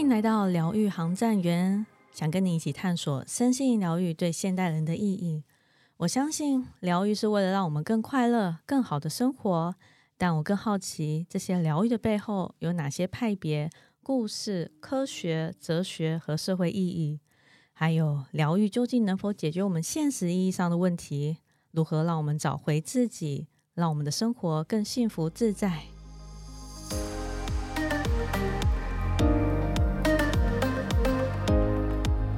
欢迎来到疗愈航站员，想跟你一起探索身心疗愈对现代人的意义。我相信疗愈是为了让我们更快乐、更好的生活，但我更好奇这些疗愈的背后有哪些派别、故事、科学、哲学和社会意义，还有疗愈究竟能否解决我们现实意义上的问题？如何让我们找回自己，让我们的生活更幸福自在？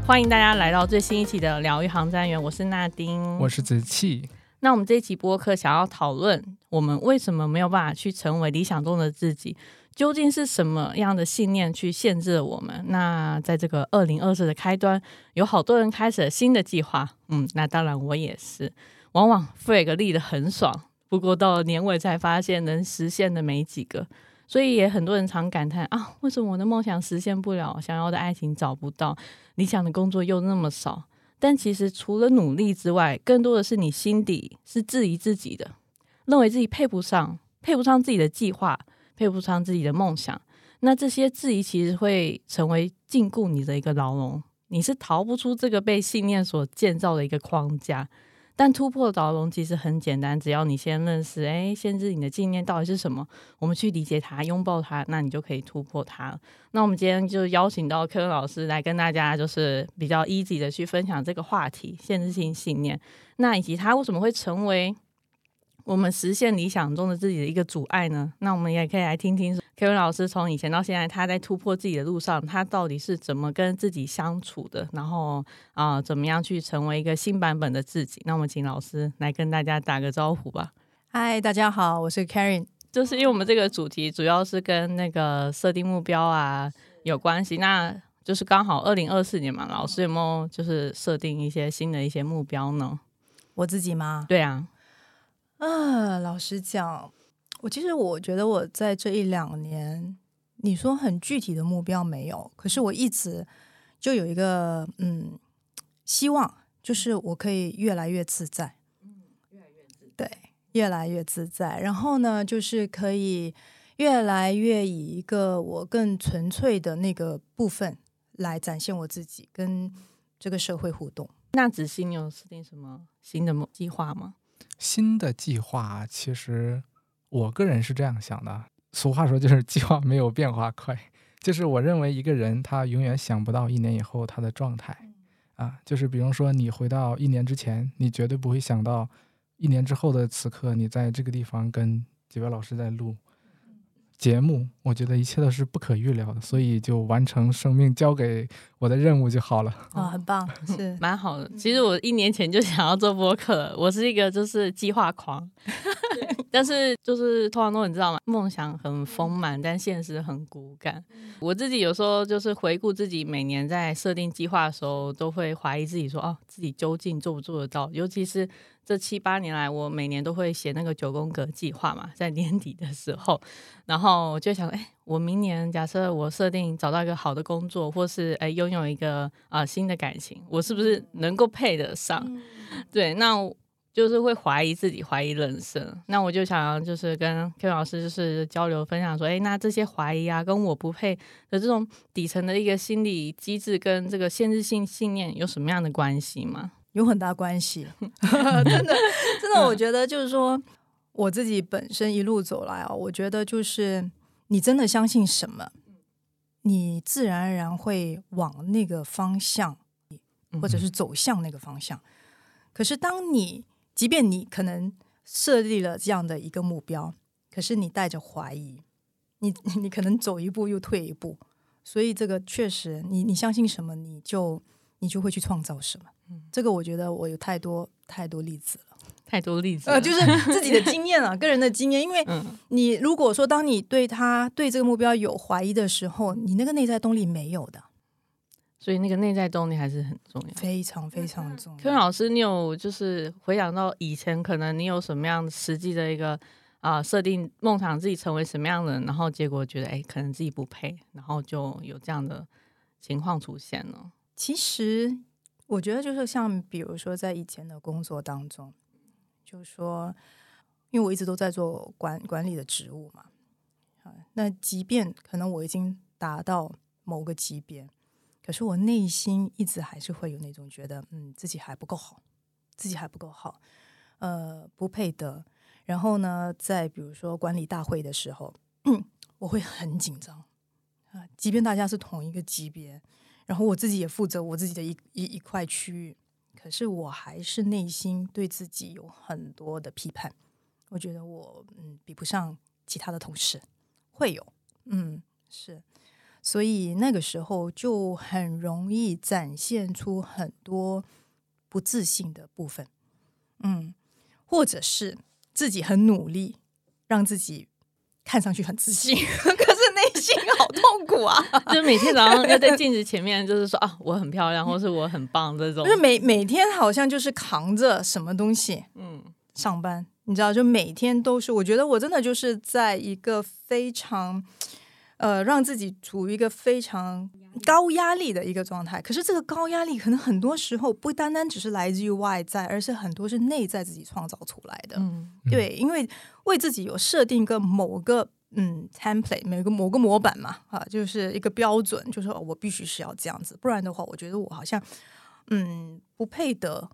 欢迎大家来到最新一期的疗愈航站员，我是纳丁，我是子气。那我们这一期播客想要讨论，我们为什么没有办法去成为理想中的自己？究竟是什么样的信念去限制了我们？那在这个二零二四的开端，有好多人开始了新的计划，嗯，那当然我也是。往往 flag 立的很爽，不过到了年尾才发现能实现的没几个。所以也很多人常感叹啊，为什么我的梦想实现不了，想要的爱情找不到，理想的工作又那么少？但其实除了努力之外，更多的是你心底是质疑自己的，认为自己配不上，配不上自己的计划，配不上自己的梦想。那这些质疑其实会成为禁锢你的一个牢笼，你是逃不出这个被信念所建造的一个框架。但突破牢笼其实很简单，只要你先认识，哎，限制你的信念到底是什么，我们去理解它，拥抱它，那你就可以突破它。那我们今天就邀请到柯老师来跟大家，就是比较 easy 的去分享这个话题——限制性信念，那以及它为什么会成为。我们实现理想中的自己的一个阻碍呢？那我们也可以来听听 Kevin 老师从以前到现在，他在突破自己的路上，他到底是怎么跟自己相处的？然后啊，怎么样去成为一个新版本的自己？那我们请老师来跟大家打个招呼吧。嗨，大家好，我是 Karen。就是因为我们这个主题主要是跟那个设定目标啊有关系，那就是刚好二零二四年嘛，老师有没有就是设定一些新的一些目标呢？我自己吗？对啊。啊，老实讲，我其实我觉得我在这一两年，你说很具体的目标没有，可是我一直就有一个嗯希望，就是我可以越来越自在，嗯，越来越自在对，越来越自在。然后呢，就是可以越来越以一个我更纯粹的那个部分来展现我自己，跟这个社会互动。那子欣有制定什么新的计划吗？新的计划，其实我个人是这样想的。俗话说，就是 计划没有变化快。就是我认为，一个人他永远想不到一年以后他的状态啊。就是比如说，你回到一年之前，你绝对不会想到一年之后的此刻，你在这个地方跟几位老师在录。节目，我觉得一切都是不可预料的，所以就完成生命交给我的任务就好了。啊，很棒，是蛮好的。其实我一年前就想要做播客，我是一个就是计划狂，但是就是通常都你知道吗？梦想很丰满，但现实很骨感。我自己有时候就是回顾自己每年在设定计划的时候，都会怀疑自己说，哦，自己究竟做不做得到？尤其是。这七八年来，我每年都会写那个九宫格计划嘛，在年底的时候，然后我就想，哎，我明年假设我设定找到一个好的工作，或是哎拥有一个啊新的感情，我是不是能够配得上？对，那就是会怀疑自己，怀疑人生。那我就想就是跟 K 老师就是交流分享说，哎，那这些怀疑啊，跟我不配的这种底层的一个心理机制，跟这个限制性信念有什么样的关系吗？有很大关系，真的，真的，我觉得就是说，我自己本身一路走来啊，我觉得就是你真的相信什么，你自然而然会往那个方向，或者是走向那个方向。可是，当你即便你可能设立了这样的一个目标，可是你带着怀疑，你 你可能走一步又退一步，所以这个确实，你你相信什么，你就你就会去创造什么。这个我觉得我有太多太多例子了，太多例子，呃，就是自己的经验啊，个人的经验。因为你如果说当你对他对这个目标有怀疑的时候，你那个内在动力没有的，所以那个内在动力还是很重要，非常非常重要。柯老师，你有就是回想到以前，可能你有什么样实际的一个啊设定梦想，自己成为什么样的人，然后结果觉得哎，可能自己不配，然后就有这样的情况出现了。其实。我觉得就是像，比如说在以前的工作当中，就是说，因为我一直都在做管管理的职务嘛，啊，那即便可能我已经达到某个级别，可是我内心一直还是会有那种觉得，嗯，自己还不够好，自己还不够好，呃，不配得。然后呢，在比如说管理大会的时候，我会很紧张啊，即便大家是同一个级别，然后我自己也负责我自己的一一一块区域，可是我还是内心对自己有很多的批判。我觉得我嗯比不上其他的同事，会有嗯是，所以那个时候就很容易展现出很多不自信的部分，嗯，或者是。自己很努力，让自己看上去很自信，可是内心好痛苦啊！就每天早上要在镜子前面，就是说啊，我很漂亮，或是我很棒这种。就是每每天好像就是扛着什么东西，嗯，上班，你知道，就每天都是。我觉得我真的就是在一个非常。呃，让自己处于一个非常高压力的一个状态。可是这个高压力可能很多时候不单单只是来自于外在，而是很多是内在自己创造出来的。嗯，对，因为为自己有设定一个某个嗯 template，每个某个模板嘛，啊，就是一个标准，就是我必须是要这样子，不然的话，我觉得我好像嗯不配得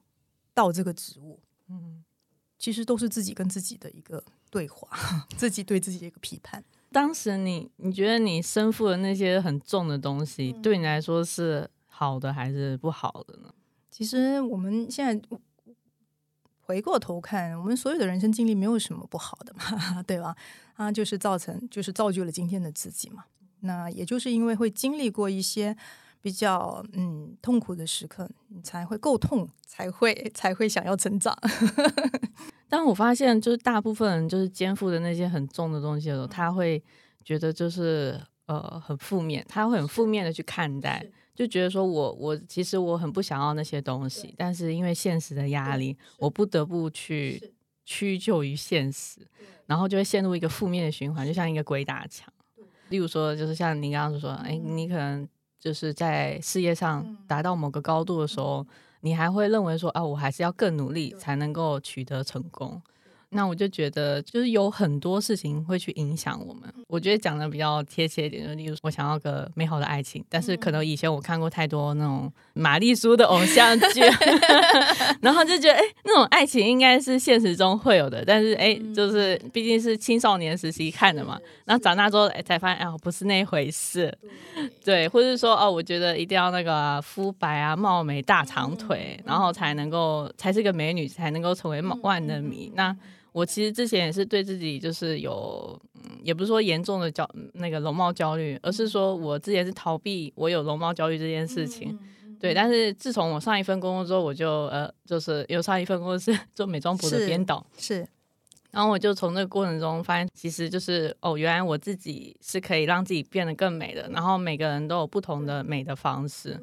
到这个职务。嗯，其实都是自己跟自己的一个对话，自己对自己的一个批判。当时你你觉得你身负的那些很重的东西，对你来说是好的还是不好的呢？其实我们现在回过头看，我们所有的人生经历没有什么不好的嘛，对吧？啊，就是造成就是造就了今天的自己嘛。那也就是因为会经历过一些比较嗯痛苦的时刻，你才会够痛，才会才会想要成长。但我发现，就是大部分人就是肩负的那些很重的东西的时候，他会觉得就是呃很负面，他会很负面的去看待，就觉得说我我其实我很不想要那些东西，但是因为现实的压力，我不得不去屈就于现实，然后就会陷入一个负面的循环，就像一个鬼打墙。例如说，就是像您刚刚说，哎，你可能就是在事业上达到某个高度的时候。你还会认为说啊，我还是要更努力才能够取得成功。那我就觉得，就是有很多事情会去影响我们。我觉得讲的比较贴切一点，就例如我想要个美好的爱情，但是可能以前我看过太多那种玛丽苏的偶像剧，然后就觉得哎，那种爱情应该是现实中会有的，但是哎，就是毕竟是青少年时期看的嘛，然后长大之后才发现哎，不是那回事。对，或者说哦，我觉得一定要那个肤白啊、貌美、大长腿，然后才能够才是个美女，才能够成为万能迷。那我其实之前也是对自己就是有，也不是说严重的焦那个容貌焦虑，而是说我之前是逃避我有容貌焦虑这件事情，对。但是自从我上一份工作之后，我就呃，就是有上一份工作是 做美妆部的编导，是。然后我就从这个过程中发现，其实就是哦，原来我自己是可以让自己变得更美的。然后每个人都有不同的美的方式，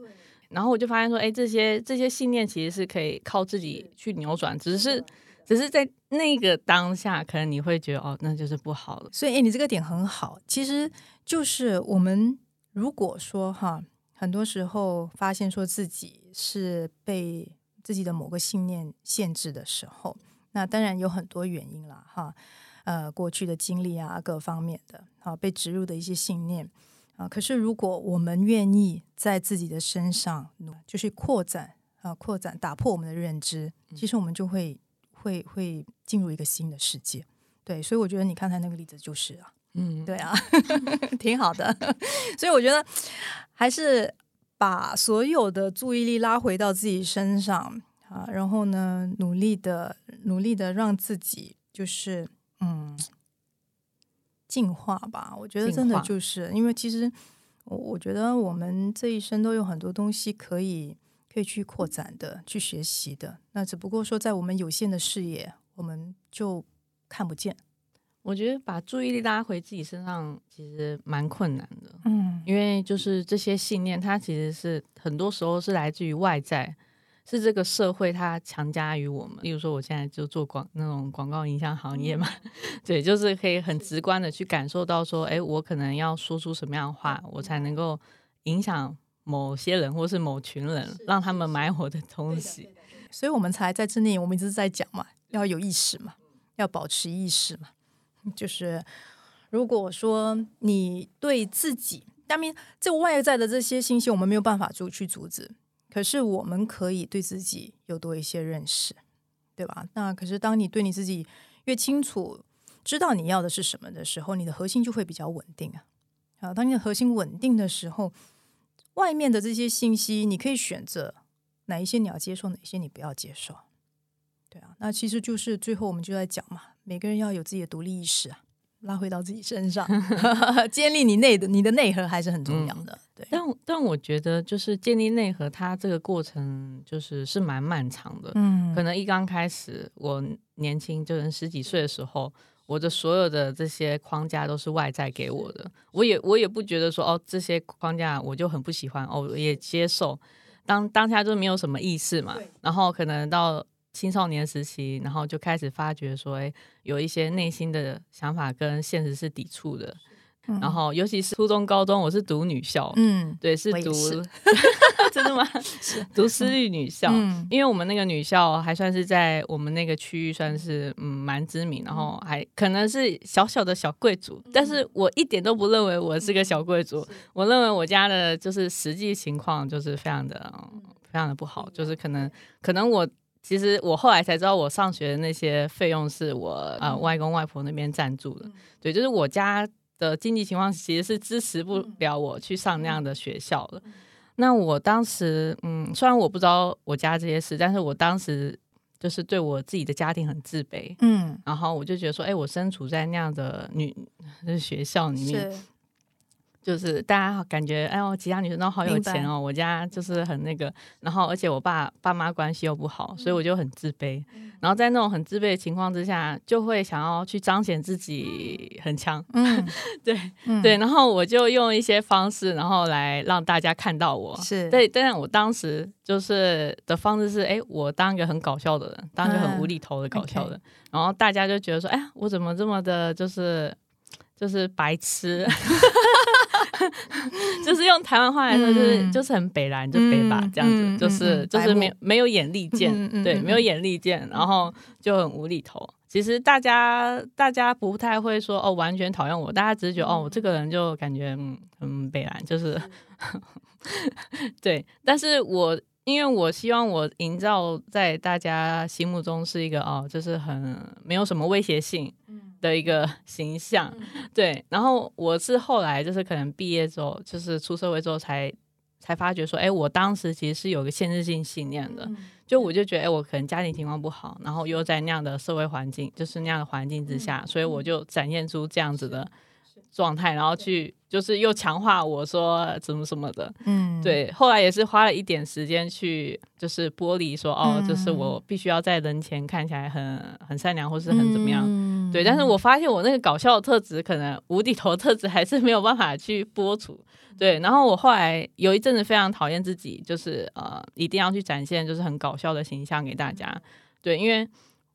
然后我就发现说，哎，这些这些信念其实是可以靠自己去扭转，只是。只是在那个当下，可能你会觉得哦，那就是不好了。所以，哎，你这个点很好。其实就是我们如果说哈，很多时候发现说自己是被自己的某个信念限制的时候，那当然有很多原因了哈。呃，过去的经历啊，各方面的，啊被植入的一些信念啊。可是，如果我们愿意在自己的身上，就是扩展啊，扩展打破我们的认知，其实我们就会。会会进入一个新的世界，对，所以我觉得你刚才那个例子就是啊，嗯，对啊，挺好的。所以我觉得还是把所有的注意力拉回到自己身上啊，然后呢，努力的努力的让自己就是嗯进化吧。我觉得真的就是因为其实我我觉得我们这一生都有很多东西可以。可以去扩展的，去学习的。那只不过说，在我们有限的视野，我们就看不见。我觉得把注意力拉回自己身上，其实蛮困难的。嗯，因为就是这些信念，它其实是很多时候是来自于外在，是这个社会它强加于我们。例如说，我现在就做广那种广告营销行业嘛，对，就是可以很直观的去感受到说，哎，我可能要说出什么样的话，我才能够影响。某些人或是某群人，让他们买我的东西，所以我们才在这里，我们一直在讲嘛，要有意识嘛，要保持意识嘛。就是如果说你对自己当然，这外在的这些信息我们没有办法阻去阻止，可是我们可以对自己有多一些认识，对吧？那可是当你对你自己越清楚，知道你要的是什么的时候，你的核心就会比较稳定啊。啊，当你的核心稳定的时候，外面的这些信息你可以选择哪一些你要接受，哪些你不要接受。对啊，那其实就是最后我们就在讲嘛，每个人要有自己的独立意识啊。拉回到自己身上，建立你内的你的内核还是很重要的。对，但但我觉得就是建立内核，它这个过程就是是蛮漫长的。嗯，可能一刚开始，我年轻就是十几岁的时候，我的所有的这些框架都是外在给我的，我也我也不觉得说哦这些框架我就很不喜欢哦，也接受，当当下就没有什么意识嘛。然后可能到。青少年时期，然后就开始发觉说，哎，有一些内心的想法跟现实是抵触的。然后，尤其是初中、高中，我是读女校，嗯，对，是读，真的吗？是 读私立女校，因为我们那个女校还算是在我们那个区域算是嗯蛮知名，然后还可能是小小的小贵族，但是我一点都不认为我是个小贵族，我认为我家的就是实际情况就是非常的非常的不好，就是可能可能我。其实我后来才知道，我上学的那些费用是我呃外公外婆那边赞助的。对，就是我家的经济情况其实是支持不了我去上那样的学校的。那我当时，嗯，虽然我不知道我家这些事，但是我当时就是对我自己的家庭很自卑。嗯，然后我就觉得说，哎，我身处在那样的女学校里面。就是大家感觉，哎呦，其他女生都好有钱哦，我家就是很那个，然后而且我爸爸妈关系又不好，所以我就很自卑。然后在那种很自卑的情况之下，就会想要去彰显自己很强。嗯，对对，然后我就用一些方式，然后来让大家看到我。是对，但是我当时就是的方式是，哎，我当一个很搞笑的人，当一个很无厘头的搞笑的，然后大家就觉得说，哎呀，我怎么这么的，就是就是白痴。就是用台湾话来说，就是就是很北蓝，就北吧这样子，就是就是没没有眼力见，对，没有眼力见，然后就很无厘头。其实大家大家不太会说哦，完全讨厌我，大家只是觉得哦，我这个人就感觉嗯很北蓝，就是 对。但是我因为我希望我营造在大家心目中是一个哦，就是很没有什么威胁性。的一个形象，对，然后我是后来就是可能毕业之后，就是出社会之后才才发觉说，哎，我当时其实是有个限制性信念的，就我就觉得，哎，我可能家庭情况不好，然后又在那样的社会环境，就是那样的环境之下，所以我就展现出这样子的。状态，然后去就是又强化我说怎么什么的，嗯，对。后来也是花了一点时间去就是剥离说哦，就是我必须要在人前看起来很很善良或是很怎么样，对。但是我发现我那个搞笑的特质，可能无底头特质还是没有办法去播出，对。然后我后来有一阵子非常讨厌自己，就是呃一定要去展现就是很搞笑的形象给大家，对。因为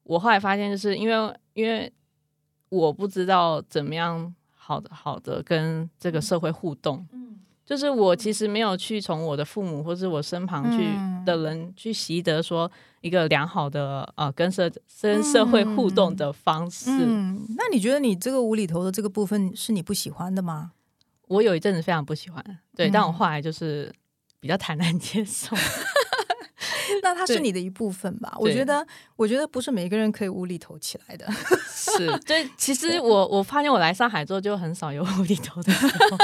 我后来发现，就是因为因为我不知道怎么样。好的，好的，跟这个社会互动，嗯，就是我其实没有去从我的父母或是我身旁去的人去习得说一个良好的呃跟社跟社会互动的方式。嗯，那你觉得你这个无厘头的这个部分是你不喜欢的吗？我有一阵子非常不喜欢，对，但我后来就是比较坦然接受。那它是你的一部分吧？我觉得，我觉得不是每一个人可以无厘头起来的。是，对，其实我我发现我来上海之后就很少有无厘头的时候。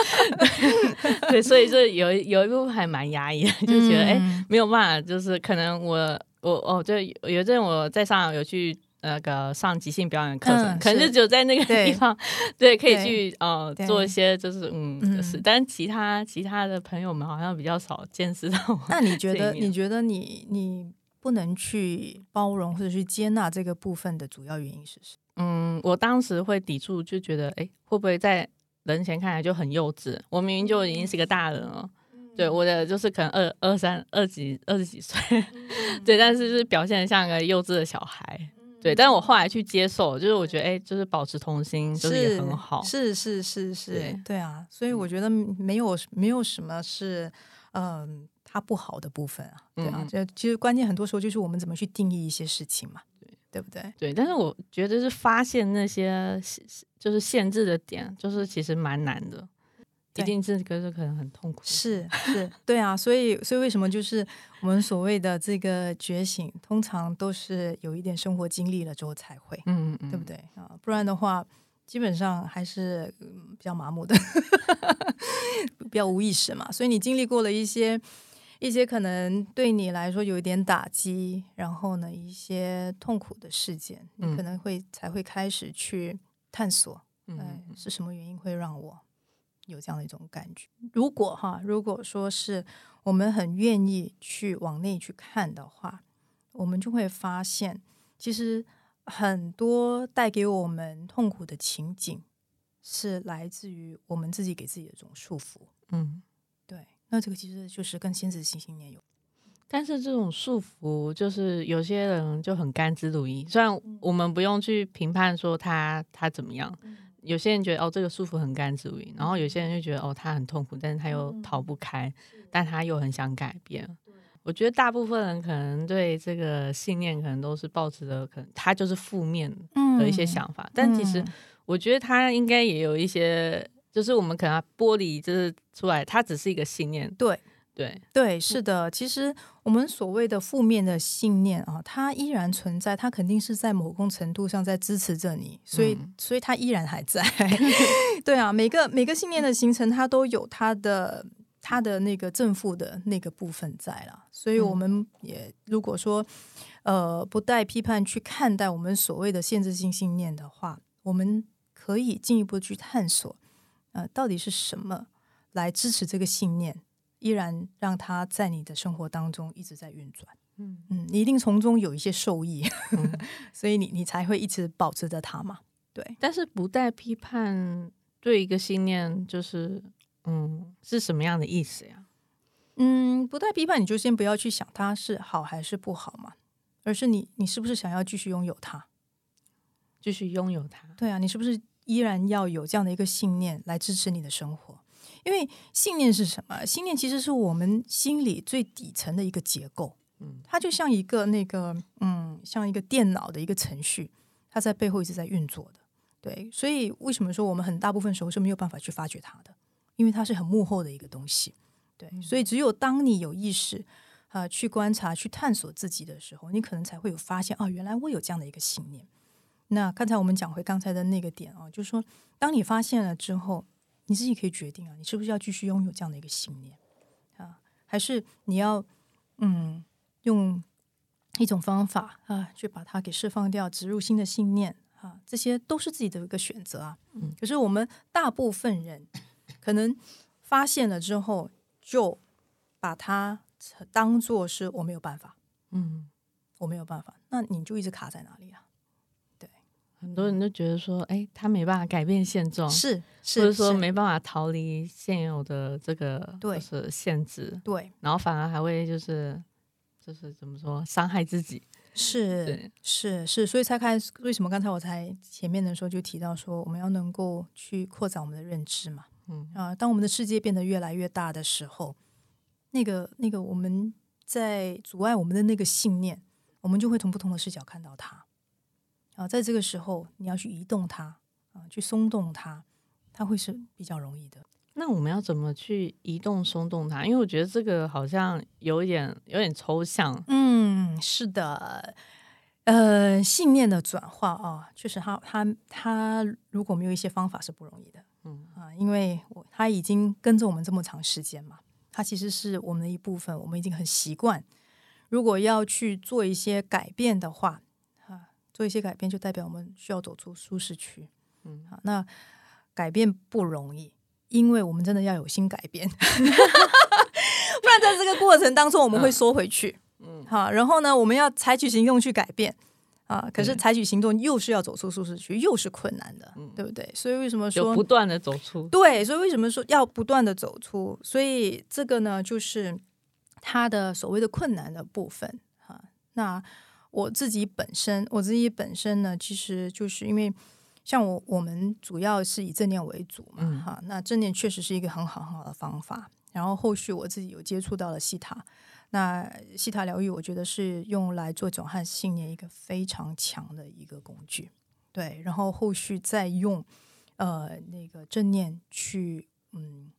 对，所以就有有一部分还蛮压抑的，就觉得哎，没有办法，就是可能我我哦，就有一阵我在上海有去。那个上即兴表演课程，可能就只有在那个地方，对，可以去呃做一些就是嗯是，但其他其他的朋友们好像比较少见识到。那你觉得你觉得你你不能去包容或者去接纳这个部分的主要原因是什么？嗯，我当时会抵触，就觉得哎，会不会在人前看来就很幼稚？我明明就已经是个大人了，对，我的就是可能二二三二几二十几岁，对，但是就是表现像个幼稚的小孩。对，但是我后来去接受，就是我觉得，哎，就是保持童心，就是也很好。是是是是，对啊，所以我觉得没有没有什么是，嗯，它不好的部分啊，对啊，就其实关键很多时候就是我们怎么去定义一些事情嘛，对对不对？对，但是我觉得是发现那些就是限制的点，就是其实蛮难的。一定这个是可能很痛苦。是是，对啊，所以所以为什么就是我们所谓的这个觉醒，通常都是有一点生活经历了之后才会，嗯嗯嗯，对不对啊？不然的话，基本上还是比较麻木的，比较无意识嘛。所以你经历过了一些一些可能对你来说有一点打击，然后呢一些痛苦的事件，你可能会才会开始去探索，嗯，是什么原因会让我。有这样的一种感觉。如果哈，如果说是我们很愿意去往内去看的话，我们就会发现，其实很多带给我们痛苦的情景，是来自于我们自己给自己的这种束缚。嗯，对。那这个其实就是跟亲子性信念有。但是这种束缚，就是有些人就很甘之如饴。虽然我们不用去评判说他他怎么样。有些人觉得哦，这个束缚很甘之如饴，然后有些人就觉得哦，他很痛苦，但是他又逃不开，但他又很想改变。我觉得大部分人可能对这个信念可能都是抱持的，可能他就是负面的一些想法。但其实我觉得他应该也有一些，就是我们可能剥离就是出来，它只是一个信念。对。对对，是的。其实我们所谓的负面的信念啊，它依然存在，它肯定是在某种程度上在支持着你，所以所以它依然还在。对啊，每个每个信念的形成，它都有它的它的那个正负的那个部分在了。所以我们也如果说呃不带批判去看待我们所谓的限制性信念的话，我们可以进一步去探索，呃，到底是什么来支持这个信念。依然让它在你的生活当中一直在运转，嗯嗯，你一定从中有一些受益，所以你你才会一直保持着它嘛。对，但是不带批判对一个信念，就是嗯，是什么样的意思呀？嗯，不带批判，你就先不要去想它是好还是不好嘛，而是你你是不是想要继续拥有它，继续拥有它？对啊，你是不是依然要有这样的一个信念来支持你的生活？因为信念是什么？信念其实是我们心里最底层的一个结构，嗯，它就像一个那个，嗯，像一个电脑的一个程序，它在背后一直在运作的。对，所以为什么说我们很大部分时候是没有办法去发掘它的？因为它是很幕后的一个东西。对，所以只有当你有意识啊去观察、去探索自己的时候，你可能才会有发现，哦，原来我有这样的一个信念。那刚才我们讲回刚才的那个点啊，就是说，当你发现了之后。你自己可以决定啊，你是不是要继续拥有这样的一个信念啊，还是你要嗯用一种方法啊去把它给释放掉，植入新的信念啊，这些都是自己的一个选择啊。嗯，可是我们大部分人可能发现了之后，就把它当做是我没有办法，嗯，我没有办法，那你就一直卡在哪里啊？很多人都觉得说，哎，他没办法改变现状，是，或者说没办法逃离现有的这个就是限制，对，然后反而还会就是就是怎么说伤害自己，是，是是，所以才开，为什么刚才我才前面的时候就提到说，我们要能够去扩展我们的认知嘛，嗯。啊，当我们的世界变得越来越大的时候，那个那个我们在阻碍我们的那个信念，我们就会从不同的视角看到它。啊，在这个时候，你要去移动它，啊，去松动它，它会是比较容易的。那我们要怎么去移动、松动它？因为我觉得这个好像有点有点抽象。嗯，是的，呃，信念的转化啊，确实，它它它如果没有一些方法是不容易的。嗯啊，因为我它已经跟着我们这么长时间嘛，它其实是我们的一部分，我们已经很习惯。如果要去做一些改变的话，做一些改变，就代表我们需要走出舒适区。嗯，好，那改变不容易，因为我们真的要有心改变，不然在这个过程当中我们会缩回去。嗯，好，然后呢，我们要采取行动去改变啊，可是采取行动又是要走出舒适区，又是困难的，对不对？所以为什么说不断的走出？对，所以为什么说要不断的走出？所以这个呢，就是它的所谓的困难的部分。哈，那。我自己本身，我自己本身呢，其实就是因为像我，我们主要是以正念为主嘛，哈。那正念确实是一个很好很好的方法。然后后续我自己有接触到了西塔，那西塔疗愈，我觉得是用来做转换信念一个非常强的一个工具。对，然后后续再用呃那个正念去嗯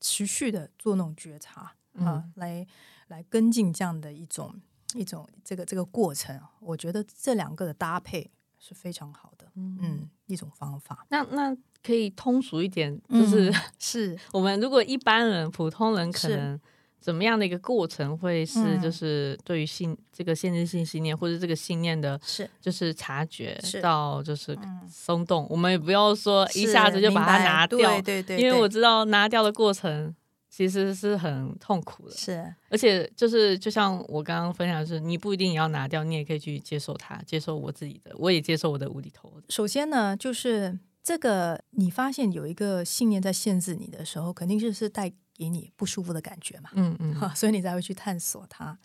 持续的做那种觉察啊，嗯来来跟进这样的一种一种这个这个过程。我觉得这两个的搭配是非常好的，嗯，一种方法。那那可以通俗一点，就是、嗯 是我们如果一般人、普通人可能怎么样的一个过程，会是嗯就是对于信这个限制性信念或者这个信念的，是就是察觉是到就是嗯松动，我们也不要说一下子就把它拿掉，对对对，对因为我知道拿掉的过程其实是很痛苦的，是。而且就是就像我刚刚分享的是，你不一定也要拿掉，你也可以去接受它，接受我自己的，我也接受我的无厘头。首先呢，就是这个你发现有一个信念在限制你的时候，肯定就是带给你不舒服的感觉嘛，嗯嗯。哈，所以你才会去探索它，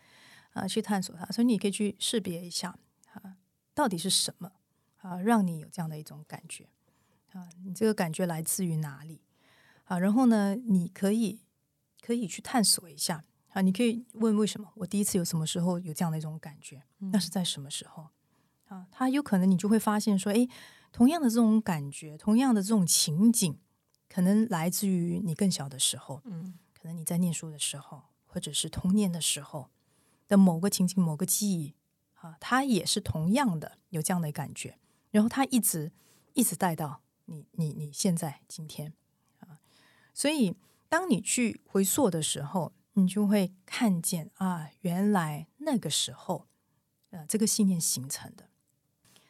啊，去探索它，所以你可以去识别一下啊，到底是什么啊，让你有这样的一种感觉。啊，你这个感觉来自于哪里？啊？然后呢，你可以可以去探索一下。啊，你可以问为什么我第一次有什么时候有这样的一种感觉，那是在什么时候？啊？他有可能你就会发现说，诶，同样的这种感觉，同样的这种情景，可能来自于你更小的时候，嗯。可能你在念书的时候，或者是童年的时候的某个情景、某个记忆啊，他也是同样的有这样的感觉，然后他一直一直带到你你你现在今天啊，所以当你去回溯的时候，你就会看见啊，原来那个时候呃这个信念形成的。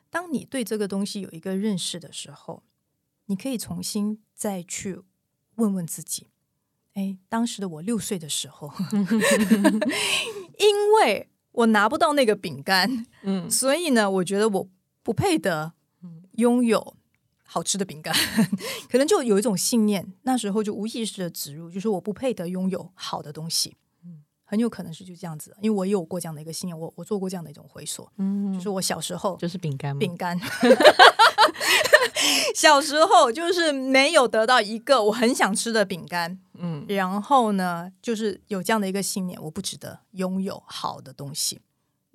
当你对这个东西有一个认识的时候，你可以重新再去问问自己。哎，当时的我六岁的时候，因为我拿不到那个饼干，嗯所以呢，我觉得我不配得拥有好吃的饼干，可能就有一种信念，那时候就无意识的植入，就是我不配得拥有好的东西。很有可能是就这样子，因为我也有过这样的一个信念，我我做过这样的一种回溯，嗯，就是我小时候就是饼干吗？饼干。小时候就是没有得到一个我很想吃的饼干，嗯然后呢，就是有这样的一个信念，我不值得拥有好的东西，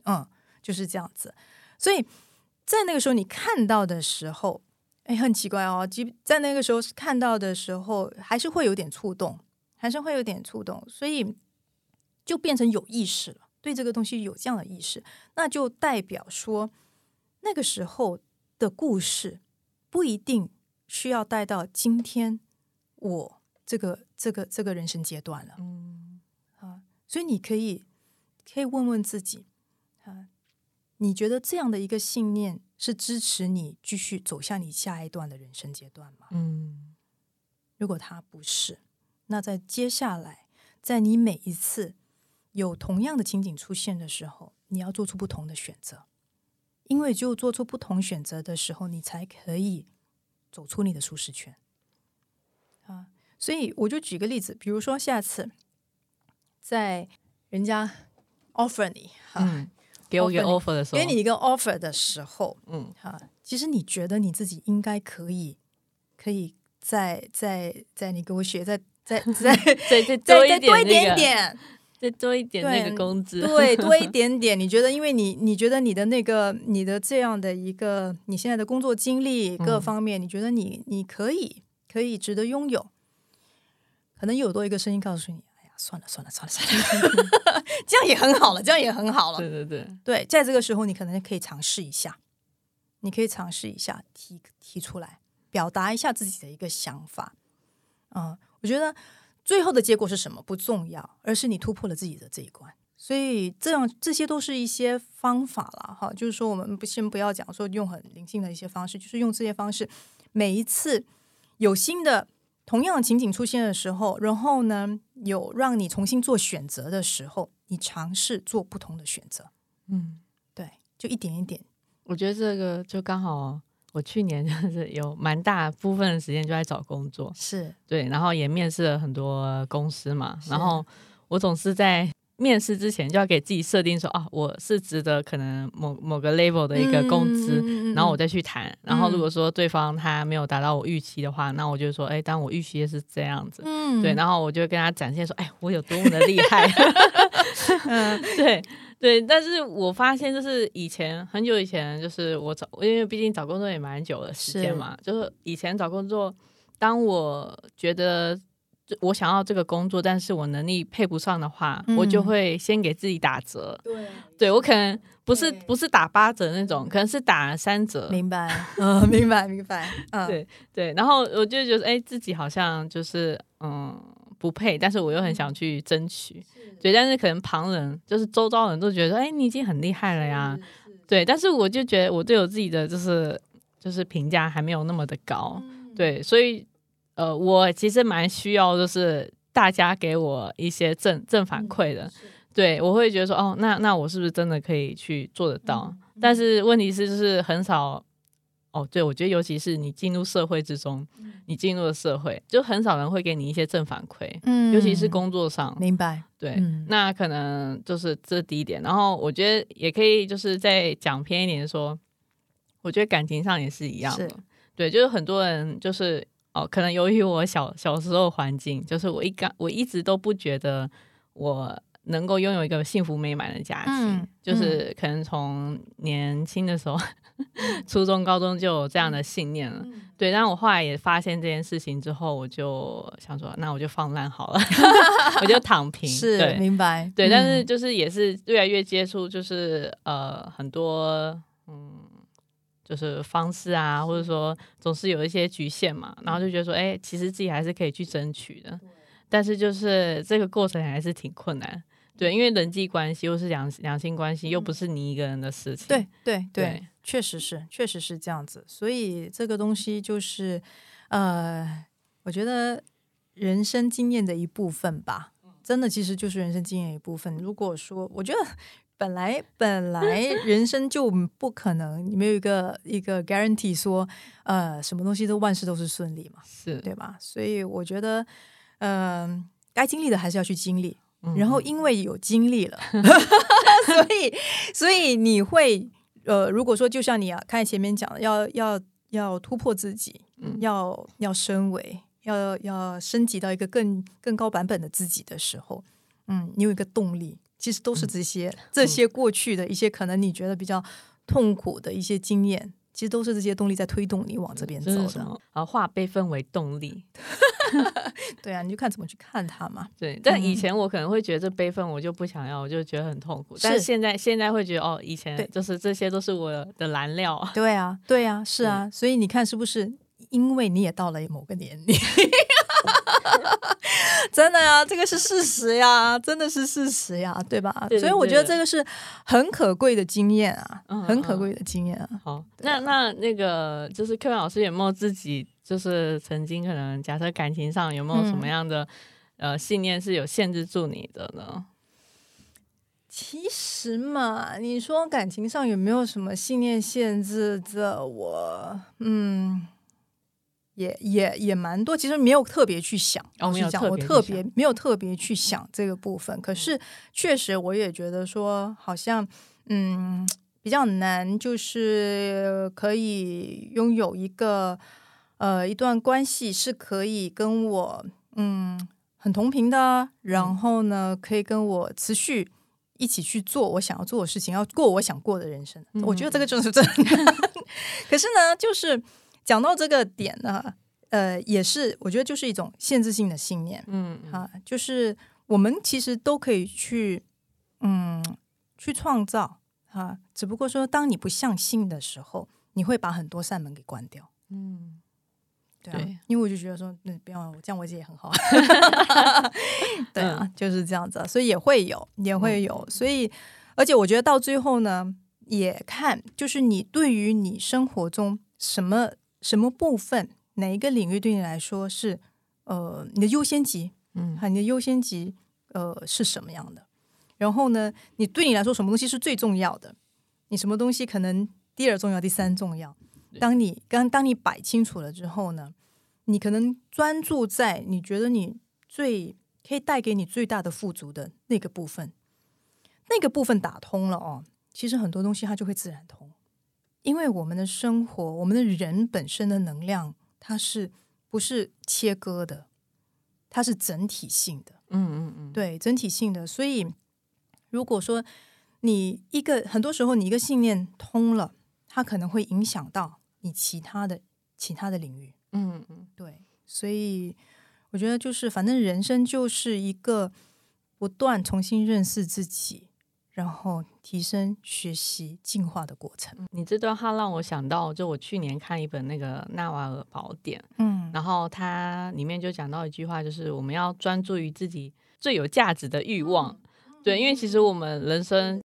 嗯，就是这样子。所以在那个时候你看到的时候，哎，很奇怪哦，即在那个时候看到的时候，还是会有点触动，还是会有点触动，所以就变成有意识了，对这个东西有这样的意识，那就代表说那个时候的故事不一定需要带到今天我这个这个这个人生阶段了嗯。啊，所以你可以可以问问自己啊，你觉得这样的一个信念是支持你继续走向你下一段的人生阶段吗？嗯如果他不是，那在接下来，在你每一次有同样的情景出现的时候，你要做出不同的选择，因为只有做出不同选择的时候，你才可以走出你的舒适圈啊。所以我就举个例子，比如说下次在人家 offer 你哈、嗯，给我一个 offer 的时候，给你一个 offer 的时候，嗯。哈，其实你觉得你自己应该可以，可以再再再你给我学，再 再再再再再再多一多一点点那个，点，再多一点那对个工资，对，多一点点。你觉得，因为你你觉得你的那个你的这样的一个你现在的工作经历各嗯方面，你觉得你你可以可以值得拥有，可能又有多一个声音告诉你，算了算了算了算了，这样也很好了，这样也很好了。对对对，对，在这个时候，你可能可以尝试一下，你可以尝试一下提提出来，表达一下自己的一个想法。嗯，我觉得最后的结果是什么不重要，而是你突破了自己的这一关。所以这样这些都是一些方法了哈，就是说我们不先不要讲说用很灵性的一些方式，就是用这些方式，每一次有新的同样的情景出现的时候，然后呢有让你重新做选择的时候，你尝试做不同的选择。嗯，对，就一点一点。我觉得这个就刚好，我去年 就是有蛮大部分的时间就在找工作，是对，然后也面试了很多公司嘛，然后我总是在面试之前就要给自己设定说啊，我是值得可能某某个 level 的一个工资，嗯然后我再去谈。然后如嗯。果说对方他没有达到我预期的话，那我就说，哎，当我预期是这样子，嗯。对，然后我就跟他展现说，哎，我有多么的厉害，嗯。对对。但是我发现就是以前很久以前，就是我找，因为毕竟找工作也蛮久的时间嘛，就是以前找工作，当我觉得就我想要这个工作，但是我能力配不上的话，嗯我就会先给自己打折。对，对我可能不是不是打八折那种，可能是打三折。明白，嗯，明白，明白，嗯，对对，然后我就觉得，哎，自己好像就是嗯不配，但是我又很想去争取。对，但是可能旁人就是周遭人都觉得，哎，你已经很厉害了呀。对，但是我就觉得我对我自己的就是就是评价还没有那么的高。对，所以呃，我其实蛮需要就是大家给我一些正正反馈的。对，我会觉得说，哦，那那我是不是真的可以去做得到？但是问题是，就是很少。哦，对，我觉得尤其是你进入社会之中，你进入了社会，就很少人会给你一些正反馈，嗯尤其是工作上。明白，对，嗯那可能就是这第一点。然后我觉得也可以，就是再讲偏一点说，我觉得感情上也是一样的。对，就是很多人就是哦，可能由于我小小时候环境，就是我一刚我一直都不觉得我能够拥有一个幸福美满的家庭，嗯就是可能从年轻的时候，初中、高中就有这样的信念了。对，但我后来也发现这件事情之后，我就想说，那我就放烂好了，我就躺平。是对明白，对，但是嗯就是也是越来越接触，就是呃很多嗯，就是方式啊，或者说总是有一些局限嘛，然后就觉得说，哎、其实自己还是可以去争取的，但是就是这个过程还是挺困难。对，因为人际关系又是两两性关系，又不是你一个人的事情。对对对对，确实是，确实是这样子。所以这个东西就是，呃，我觉得人生经验的一部分吧，真的其实就是人生经验的一部分。如果说，我觉得本来本来 人生就不可能，你没有一个一个 guarantee 说，呃，什么东西都万事都是顺利嘛，是，对吧？所以我觉得，嗯、该经历的还是要去经历。嗯然后因为有经历了，所以所以你会呃，如果说就像你啊，看前面讲的，要要要突破自己，嗯要要升维，要要升级到一个更更高版本的自己的时候，嗯，你有一个动力，其实都是这些、这些过去的一些可能你觉得比较痛苦的一些经验，其实都是这些动力在推动你往这边走的。啊，化悲愤为动力。对啊，你就看怎么去看它嘛。对，但以嗯前我可能会觉得这悲愤我就不想要，我就觉得很痛苦。但是是现在现在会觉得哦，以前就是这些都是我的燃料。对啊，对啊，是啊，所以你看是不是？因为你也到了某个年龄，真的呀，这个是事实呀，真的是事实呀，对吧？对对所以我觉得这个是很可贵的经验啊，嗯很可贵的经验啊。好，那那那个就是柯文老师有没有自己就是曾经可能假设感情上有没有什么嗯样的、呃信念是有限制住你的呢？其实嘛，你说感情上有没有什么信念限制着我？嗯，也也也蛮多。其实没有特别去想，哦没有老实讲，我特别没有特别去想这个部分。可是确实，我也觉得说，好像嗯比较难，就是可以拥有一个呃一段关系是可以跟我嗯很同频的，然后呢可以跟我持续。一起去做我想要做的事情，要过我想过的人生。嗯我觉得这个就是真的。可是呢，就是讲到这个点呢，呃，也是我觉得就是一种限制性的信念嗯，嗯啊，就是我们其实都可以去，嗯，去创造啊，只不过说当你不相信的时候，你会把很多扇门给关掉。嗯，对啊，对因为我就觉得说，那不要这样，我姐也很好。对啊，就是这样子啊，所以也会有，也会有，所以而且我觉得到最后呢，也看就是你对于你生活中什么什么部分，哪一个领域对你来说是呃你的优先级，嗯啊，你的优先级呃是什么样的？然后呢，你对你来说什么东西是最重要的？你什么东西可能第二重要、第三重要？当你刚当你摆清楚了之后呢，你可能专注在你觉得你最可以带给你最大的富足的那个部分，那个部分打通了哦，其实很多东西它就会自然通，因为我们的生活，我们的人本身的能量，它是不是切割的？它是整体性的。嗯嗯嗯，对整体性的。所以，如果说你一个很多时候你一个信念通了，它可能会影响到你其他的其他的领域。嗯嗯对，所以我我觉得就是，反正人生就是一个不断重新认识自己，然后提升、学习、进化的过程。你这段话让我想到，就我去年看一本那个《纳瓦尔宝典》，嗯然后它里面就讲到一句话，就是我们要专注于自己最有价值的欲望。对，因为其实我们人生，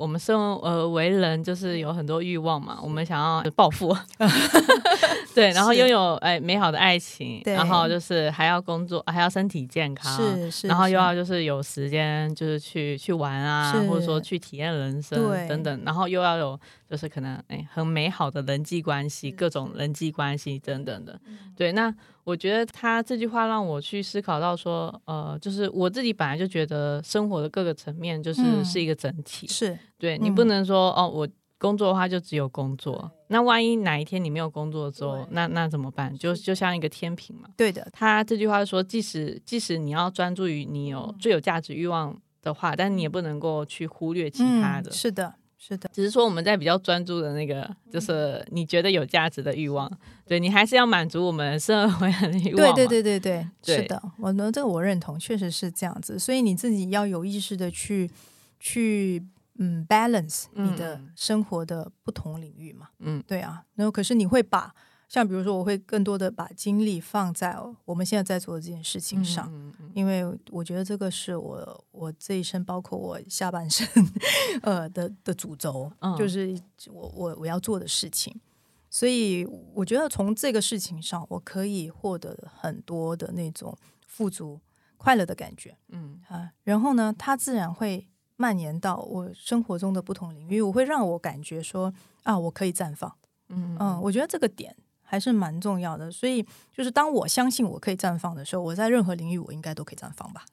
我们生呃为人，就是有很多欲望嘛，我们想要暴富，对，然后拥有哎美好的爱情，然后就是还要工作，还要身体健康，是是，然后又要就是有时间，就是去去玩啊，或者说去体验人生等等，然后又要有就是可能哎很美好的人际关系，各种人际关系等等的。嗯对，那我觉得他这句话让我去思考到说，呃，就是我自己本来就觉得生活的各个层面就是嗯是一个整体，是嗯对你不能说哦我。工作的话就只有工作，那万一哪一天你没有工作之后，那那怎么办？就就像一个天平嘛，对的，他这句话说，即使即使你要专注于你有最有价值欲望的话，但你也不能够去忽略其他的。嗯、是的，是的，只是说我们在比较专注的那个，就是你觉得有价值的欲望，对你还是要满足我们生而为人的欲望。对对对对对，对是的，我呢这个我认同，确实是这样子。所以你自己要有意识的去去嗯 balance 你的嗯生活的不同领域嘛。嗯对啊，然后可是你会把像比如说，我会更多的把精力放在我们现在在做的这件事情上。嗯嗯因为我觉得这个是我我这一生，包括我下半生，呃的的主轴，嗯就是我我我要做的事情。所以我觉得从这个事情上，我可以获得很多的那种富足、快乐的感觉嗯啊。然后呢，它自然会蔓延到我生活中的不同领域，我会让我感觉说啊，我可以绽放。嗯嗯，我觉得这个点还是蛮重要的。所以，就是当我相信我可以绽放的时候，我在任何领域我应该都可以绽放吧。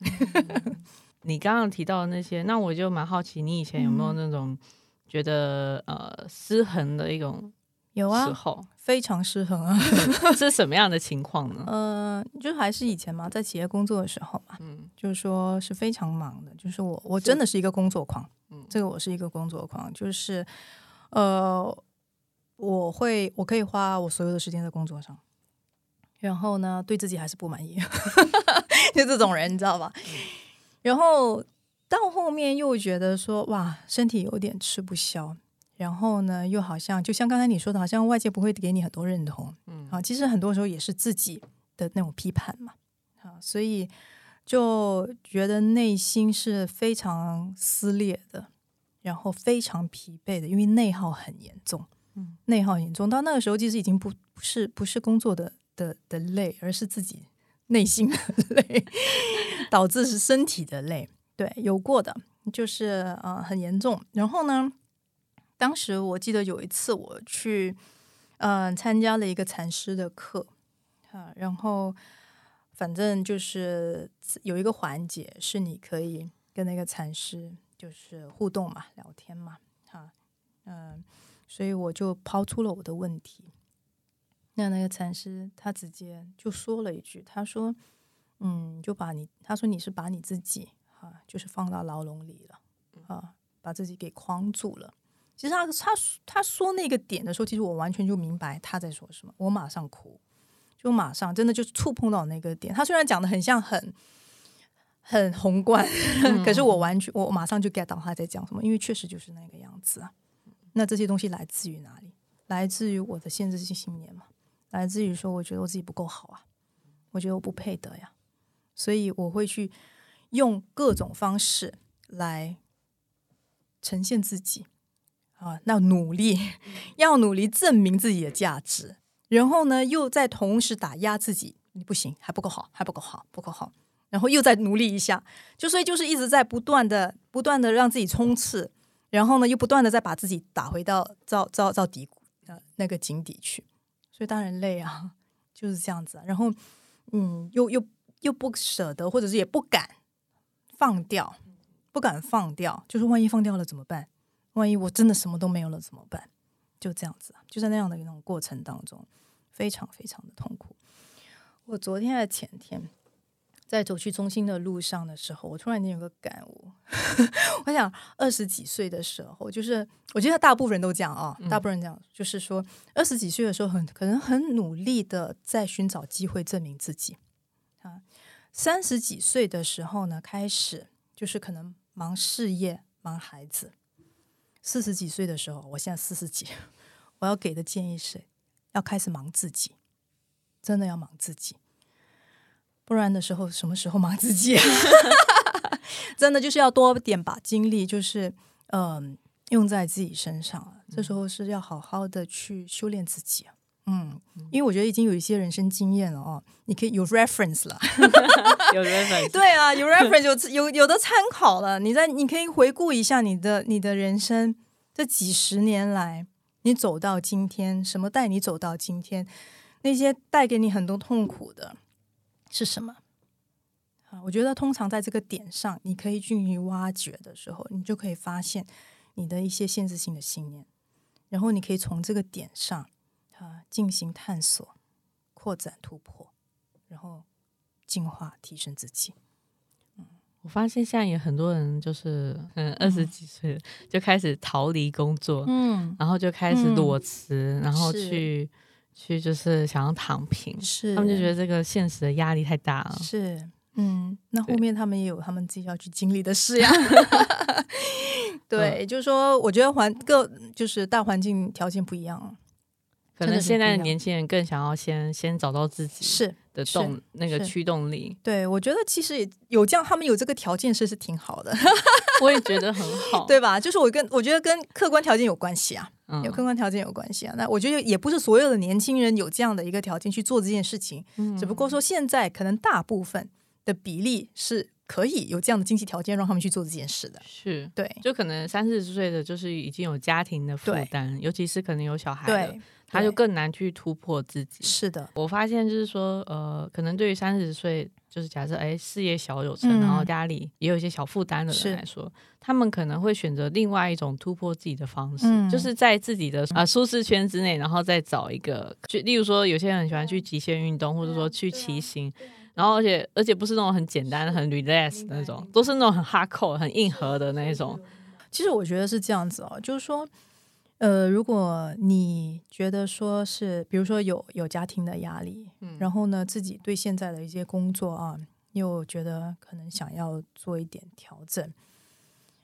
你刚刚提到的那些，那我就蛮好奇，你以前有没有嗯那种觉得呃失衡的一种有啊，时候？非常失衡啊。是什么样的情况呢？呃，就还是以前嘛，在企业工作的时候嘛，嗯就是说是非常忙的。就是我，我真的是一个工作狂。嗯这个我是一个工作狂，就是呃，我会我可以花我所有的时间在工作上，然后呢，对自己还是不满意，就这种人，你知道吧？然后到后面又觉得说，哇，身体有点吃不消。然后呢，又好像就像刚才你说的，好像外界不会给你很多认同，嗯。啊，其实很多时候也是自己的那种批判嘛，啊，所以就觉得内心是非常撕裂的，然后非常疲惫的，因为内耗很严重，内耗严重到那个时候，其实已经不是不是工作的的的累，而是自己内心的 累，导致是身体的累，对，有过的，就是呃很严重，然后呢。当时我记得有一次我去，嗯、参加了一个禅师的课，啊，然后反正就是有一个环节是你可以跟那个禅师就是互动嘛，聊天嘛，哈、嗯、所以我就抛出了我的问题，那那个禅师他直接就说了一句，他说，嗯，就把你，他说你是把你自己啊，就是放到牢笼里了，啊，把自己给框住了。其实他他他说那个点的时候，其实我完全就明白他在说什么，我马上哭，就马上真的就触碰到那个点。他虽然讲的很像很很宏观，可是我完全我马上就 get 到他在讲什么，因为确实就是那个样子啊。那这些东西来自于哪里？来自于我的限制性信念嘛？来自于说我觉得我自己不够好啊，我觉得我不配得呀，所以我会去用各种方式来呈现自己。啊，那努力 要努力证明自己的价值，然后呢，又在同时打压自己，你不行，还不够好，还不够好，不够好，然后又再努力一下，就所以就是一直在不断的、不断的让自己冲刺，然后呢，又不断的再把自己打回到到到到底谷呃那个井底去，所以当然累啊，就是这样子、啊。然后嗯，又又又不舍得，或者是也不敢放掉，不敢放掉，就是万一放掉了怎么办？万一我真的什么都没有了怎么办？就这样子啊，就在那样的一种过程当中，非常非常的痛苦。我昨天还前天在走去中心的路上的时候，我突然间有个感悟。我想二十几岁的时候，就是我觉得大部分人都这样啊，大部分人这样，就是说二十几岁的时候很可能很努力的在寻找机会证明自己啊，三十几岁的时候呢，开始就是可能忙事业、忙孩子。四十几岁的时候，我现在四十几，我要给的建议是，要开始忙自己，真的要忙自己，不然的时候，什么时候忙自己？真的就是要多点把精力，就是嗯，用在自己身上。这时候是要好好的去修炼自己。嗯，因为我觉得已经有一些人生经验了哦，你可以有 reference 了，有 reference，对啊，有 reference 有有有的参考了。你在你可以回顾一下你的你的人生这几十年来，你走到今天，什么带你走到今天？那些带给你很多痛苦的是什么？啊，我觉得通常在这个点上，你可以进行挖掘的时候，你就可以发现你的一些限制性的信念，然后你可以从这个点上。啊，进行探索、扩展、突破，然后进化、提升自己。嗯，我发现现在也很多人就是嗯二十几岁就开始逃离工作，嗯，然后就开始裸辞，然后去去就是想要躺平，是他们就觉得这个现实的压力太大了。是，嗯，那后面他们也有他们自己要去经历的事呀。对，就是说，我觉得环各就是大环境条件不一样。可能现在的年轻人更想要先先找到自己是的动那个驱动力。对，我觉得其实有这样，他们有这个条件是是挺好的。我也觉得很好，对吧？就是我跟我觉得跟客观条件有关系啊，有客观条件有关系啊。那我觉得也不是所有的年轻人有这样的一个条件去做这件事情，只不过说现在可能大部分的比例是可以有这样的经济条件让他们去做这件事的。是对，就可能三四十岁的就是已经有家庭的负担，尤其是可能有小孩的。他就更难去突破自己。是的，我发现就是说，呃，可能对于三十岁，就是假设哎事业小有成，然后家里也有一些小负担的人来说，他们可能会选择另外一种突破自己的方式，就是在自己的啊舒适圈之内，然后再找一个，就例如说，有些人很喜欢去极限运动，或者说去骑行，然后而且而且不是那种很简单、很 relax 那种，都是那种很 hardcore、很硬核的那一种。其实我觉得是这样子哦，就是说。呃，如果你觉得说是，比如说有有家庭的压力，嗯，然后呢，自己对现在的一些工作啊，又觉得可能想要做一点调整，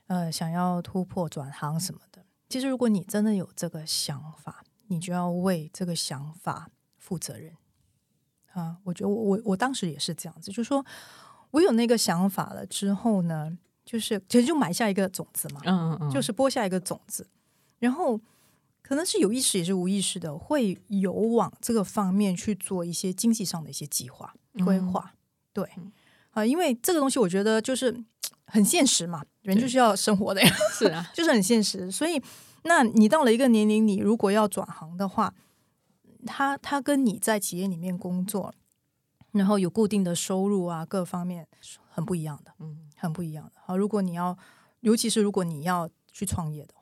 呃，想要突破转行什么的。其实，如果你真的有这个想法，你就要为这个想法负责任啊。我觉得我我我当时也是这样子，就是说我有那个想法了之后呢，就是其实就埋下一个种子嘛，嗯嗯嗯，就是播下一个种子。然后可能是有意识也是无意识的，会有往这个方面去做一些经济上的一些计划规划。对啊，因为这个东西我觉得就是很现实嘛，人就是要生活的呀，是啊，就是很现实。所以，那你到了一个年龄，你如果要转行的话，他他跟你在企业里面工作，然后有固定的收入啊，各方面很不一样的，嗯，很不一样的。好，如果你要，尤其是如果你要去创业的。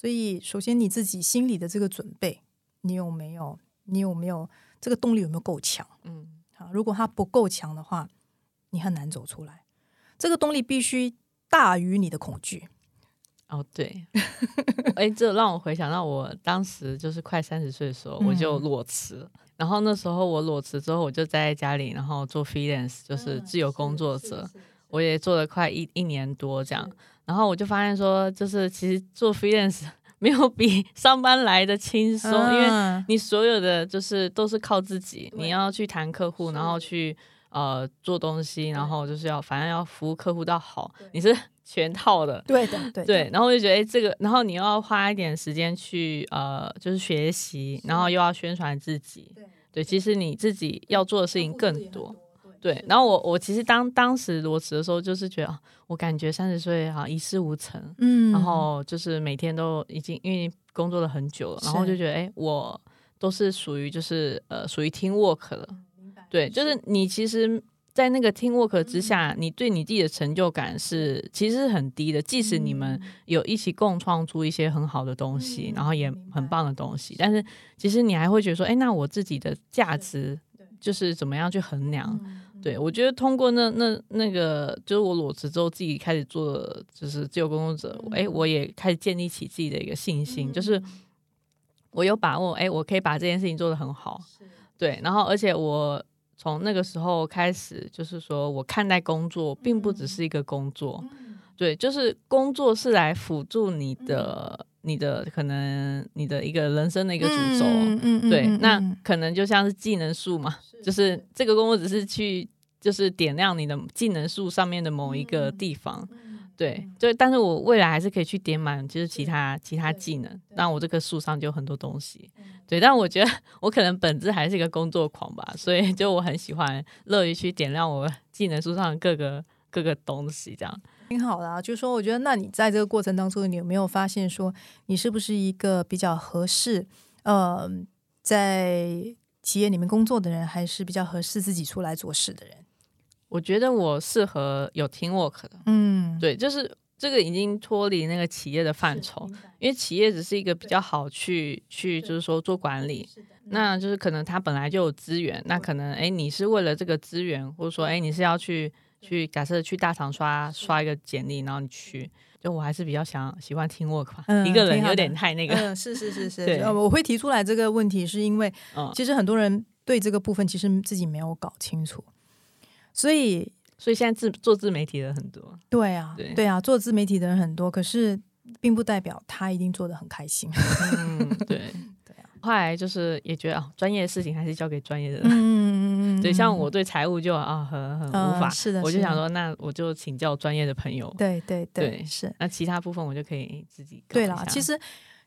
所以，首先你自己心里的这个准备，你有没有？你有没有这个动力？有没有够强？嗯，好，如果它不够强的话，你很难走出来。这个动力必须大于你的恐惧。哦，对。哎，这让我回想到我当时就是快三十岁的时候，我就裸辞。然后那时候我裸辞之后，我就待在家里，然后做 freelance，就是自由工作者。我也做了快一一年多这样。然后我就发现说，就是其实做 freelance 没有比 上班来的轻松，因为你所有的就是都是靠自己，你要去谈客户，然后去呃做东西，然后就是要反正要服务客户到好，你是 全套的。对的，对对。然后我就觉得，哎，这个，然后你要花一点时间去呃，就是学习，然后又要宣传自己。对对，其实你自己要做的事情更多。对，然后我我其实当当时裸辞的时候，就是觉得我感觉三十岁哈一事无成，嗯，然后就是每天都已经因为工作了很久了，然后就觉得哎，我都是属于就是呃属于听 work 了，对，就是你其实，在那个听 work 之下，你对你自己的成就感是其实是很低的，即使你们有一起共创出一些很好的东西，然后也很棒的东西，但是其实你还会觉得说，哎，那我自己的价值就是怎么样去衡量？对，我觉得通过那那那个，就是我裸辞之后，自己开始做，就是自由工作者，哎，我也开始建立起自己的一个信心，就是我有把握，哎，我可以把这件事情做得很好，对，然后而且我从那个时候开始，就是说我看待工作并不只是一个工作，对，就是工作是来辅助你的、你的可能你的一个人生的一个主轴。嗯嗯对，那可能就像是技能树嘛，就是这个工作只是去就是点亮你的技能树上面的某一个地方。对，就但是我未来还是可以去点满，就是其他其他技能，那我这棵树上就有很多东西。对，但我觉得我可能本质还是一个工作狂吧，所以就我很喜欢乐于去点亮我技能树上的各个各个东西，这样。挺好的啊，就是说，我觉得那你在这个过程当中，你有没有发现说，你是不是一个比较合适，呃，在企业里面工作的人，还是比较合适自己出来做事的人？我觉得我适合有 team work 的，嗯，对，就是这个已经脱离那个企业的范畴，因为企业只是一个比较好去去，就是说做管理，那就是可能他本来就有资源，那可能哎，你是为了这个资源，或者说哎，你是要去去假设去大厂刷刷一个简历，然后你去，就我还是比较想喜欢 team work 吧，嗯 一个人有点太那个，嗯，是是是是，对呃我会提出来这个问题，是因为嗯，其实很多人对这个部分其实自己没有搞清楚，所以所以现在自做自媒体的很多，对啊，对对啊，做自媒体的人很多，可是并不代表他一定做的很开心。嗯，对。对啊，后来就是也觉得哦，专业的事情还是交给专业的人。嗯对，像我对财务就啊很很无法，嗯是的我就想说，那我就请教专业的朋友。对对对对是。那其他部分我就可以自己搞对啦，一下其实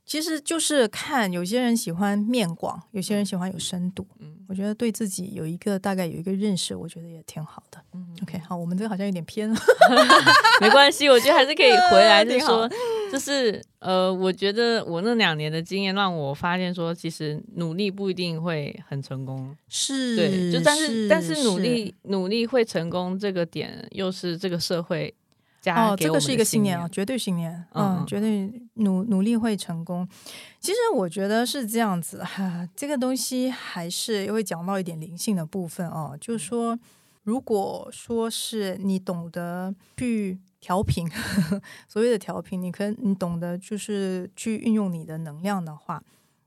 其实就是看有些人喜欢面广，有些人喜欢有深度。嗯我觉得对自己有一个大概有一个认识，我觉得也挺好的。嗯 OK，好，我们这个好像有点偏了。没关系，我觉得还是可以回来，就是挺好说，就是呃，我觉得我那两年的经验让我发现说，其实努力不一定会很成功。是，对，就但是但是努是力努力会成功这个点，又是这个社会加哦，这个是一个信信念啊，绝对信念，嗯，绝对努努力会成功。其实我觉得是这样子哈、这个东西还是会讲到一点灵性的部分哦，就是说，如果说是你懂得去调频，所谓的调频，你可你懂得就是去运用你的能量的话，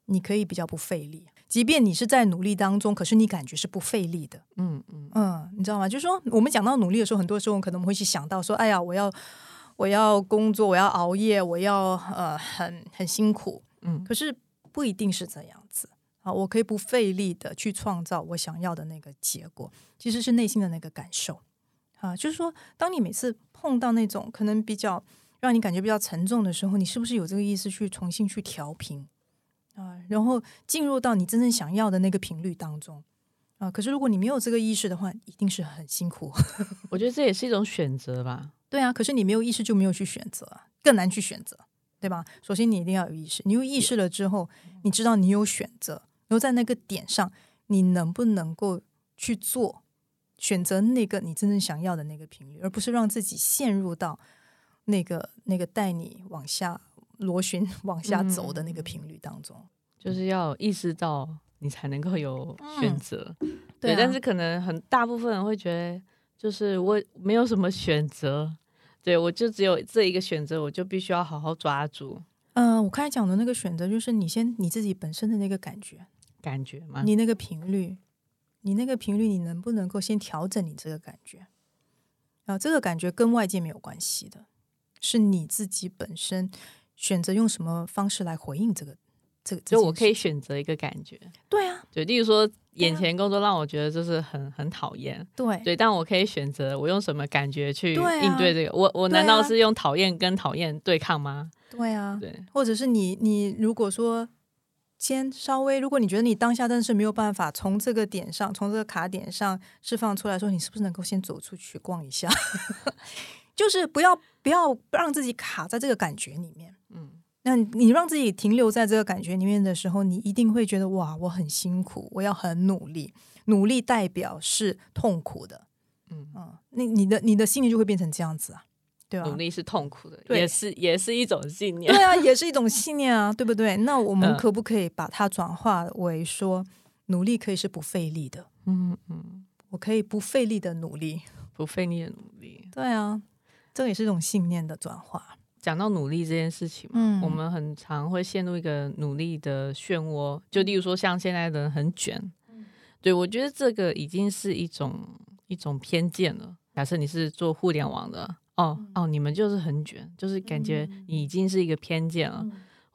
你可以比较不费力。即便你是在努力当中，可是你感觉是不费力的。嗯嗯嗯，你知道吗？就是说，我们讲到努力的时候，很多时候可能我们会去想到说，哎呀，我要我要工作，我要熬夜，我要呃很很辛苦。嗯可是不一定是这样子啊，我可以不费力的去创造我想要的那个结果，其实是内心的那个感受啊。就是说，当你每次碰到那种可能比较让你感觉比较沉重的时候，你是不是有这个意思去重新去调频啊，然后进入到你真正想要的那个频率当中啊？可是如果你没有这个意识的话，一定是很辛苦。我觉得这也是一种选择吧。对啊，可是你没有意识就没有去选择，更难去选择，对吧？首先你一定要有意识，你有意识了之后，你知道你有选择，然后在那个点上，你能不能够去做选择那个你真正想要的那个频率，而不是让自己陷入到那个那个带你往下螺旋往下走的那个频率当中。就是要意识到你才能够有选择。对啊但是可能很大部分人会觉得，就是我没有什么选择，对我就只有这一个选择，我就必须要好好抓住嗯、我刚才讲的那个选择，就是你先你自己本身的那个感觉，感觉吗。你那个频率，你那个频率，你能不能够先调整你这个感觉？啊，这个感觉跟外界没有关系的，是你自己本身选择用什么方式来回应这个这个。就我可以选择一个感觉，对啊，对，例如说眼前工作让我觉得就是很很讨厌，对对，但我可以选择我用什么感觉去应对这个。我我难道是用讨厌跟讨厌对抗吗？对啊，对，或者是你你如果说先稍微，如果你觉得你当下真的是没有办法从这个点上，从这个卡点上释放出来说，你是不是能够先走出去逛一下？就是不要不要让自己卡在这个感觉里面。嗯，那你让自己停留在这个感觉里面的时候，你一定会觉得哇，我很辛苦，我要很努力，努力代表是痛苦的。嗯嗯，那你的你的信念就会变成这样子啊，对吧？努力是痛苦的，也是也是一种信念。对啊，也是一种信念啊，对不对？那我们嗯可不可以把它转化为说，努力可以是不费力的？嗯嗯，我可以不费力的努力。不费力的努力。对啊，这也是一种信念的转化。讲到努力这件事情嘛，嗯。我们很常会陷入一个努力的漩涡，就例如说像现在的人很卷，对，我觉得这个已经是一种一种偏见了。假设你是做互联网的，哦哦，你们就是很卷，就是感觉你已经是一个偏见了，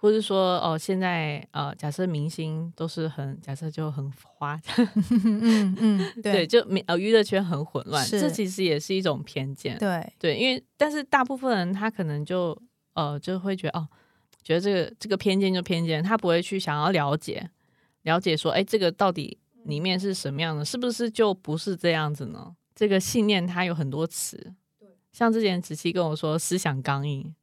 或者说哦，现在呃，假设明星都是很假设就很花，嗯嗯，对，就呃娱乐圈很混乱，是这其实也是一种偏见。对对，因为但是大部分人他可能就呃就会觉得哦，觉得这个这个偏见就偏见，他不会去想要了解了解说，哎，这个到底里面是什么样的？是不是就不是这样子呢？这个信念它有很多词，像之前子琪跟我说思想刚硬，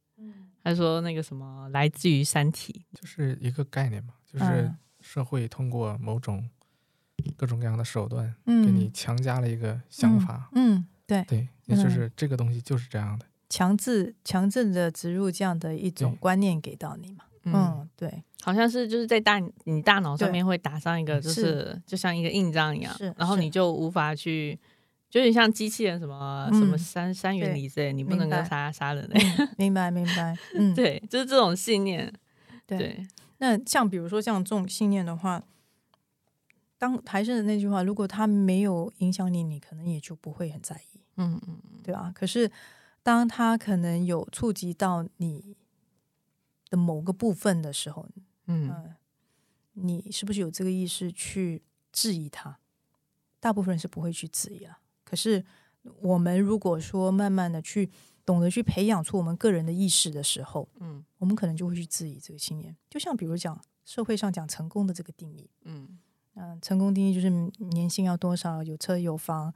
他说那个什么来自于《三体》，就是一个概念嘛，就是社会通过某种各种各样的手段，给你强加了一个想法，嗯，对对，也就是。这个东西就是这样的，强制强制的植入这样的一种观念给到你嘛，嗯，对，好像是就是在大你大脑上面会打上一个，就是。就像一个印章一样，然后你就无法去。就有点像机器人，什么什么三三元理之类，你不能够杀杀人类。明白明白，嗯，对，就是这种信念。对，那像比如说像这种信念的话，当还是那句话，如果它没有影响你，你可能也就不会很在意。嗯嗯嗯，对吧？可是当它可能有触及到你的某个部分的时候，嗯，你是不是有这个意识去质疑它？大部分人是不会去质疑了。可是，我们如果说慢慢的去懂得去培养出我们个人的意识的时候，嗯，我们可能就会去质疑这个信念。就像比如讲社会上讲成功的这个定义，嗯嗯，成功定义就是年薪要多少，有车有房，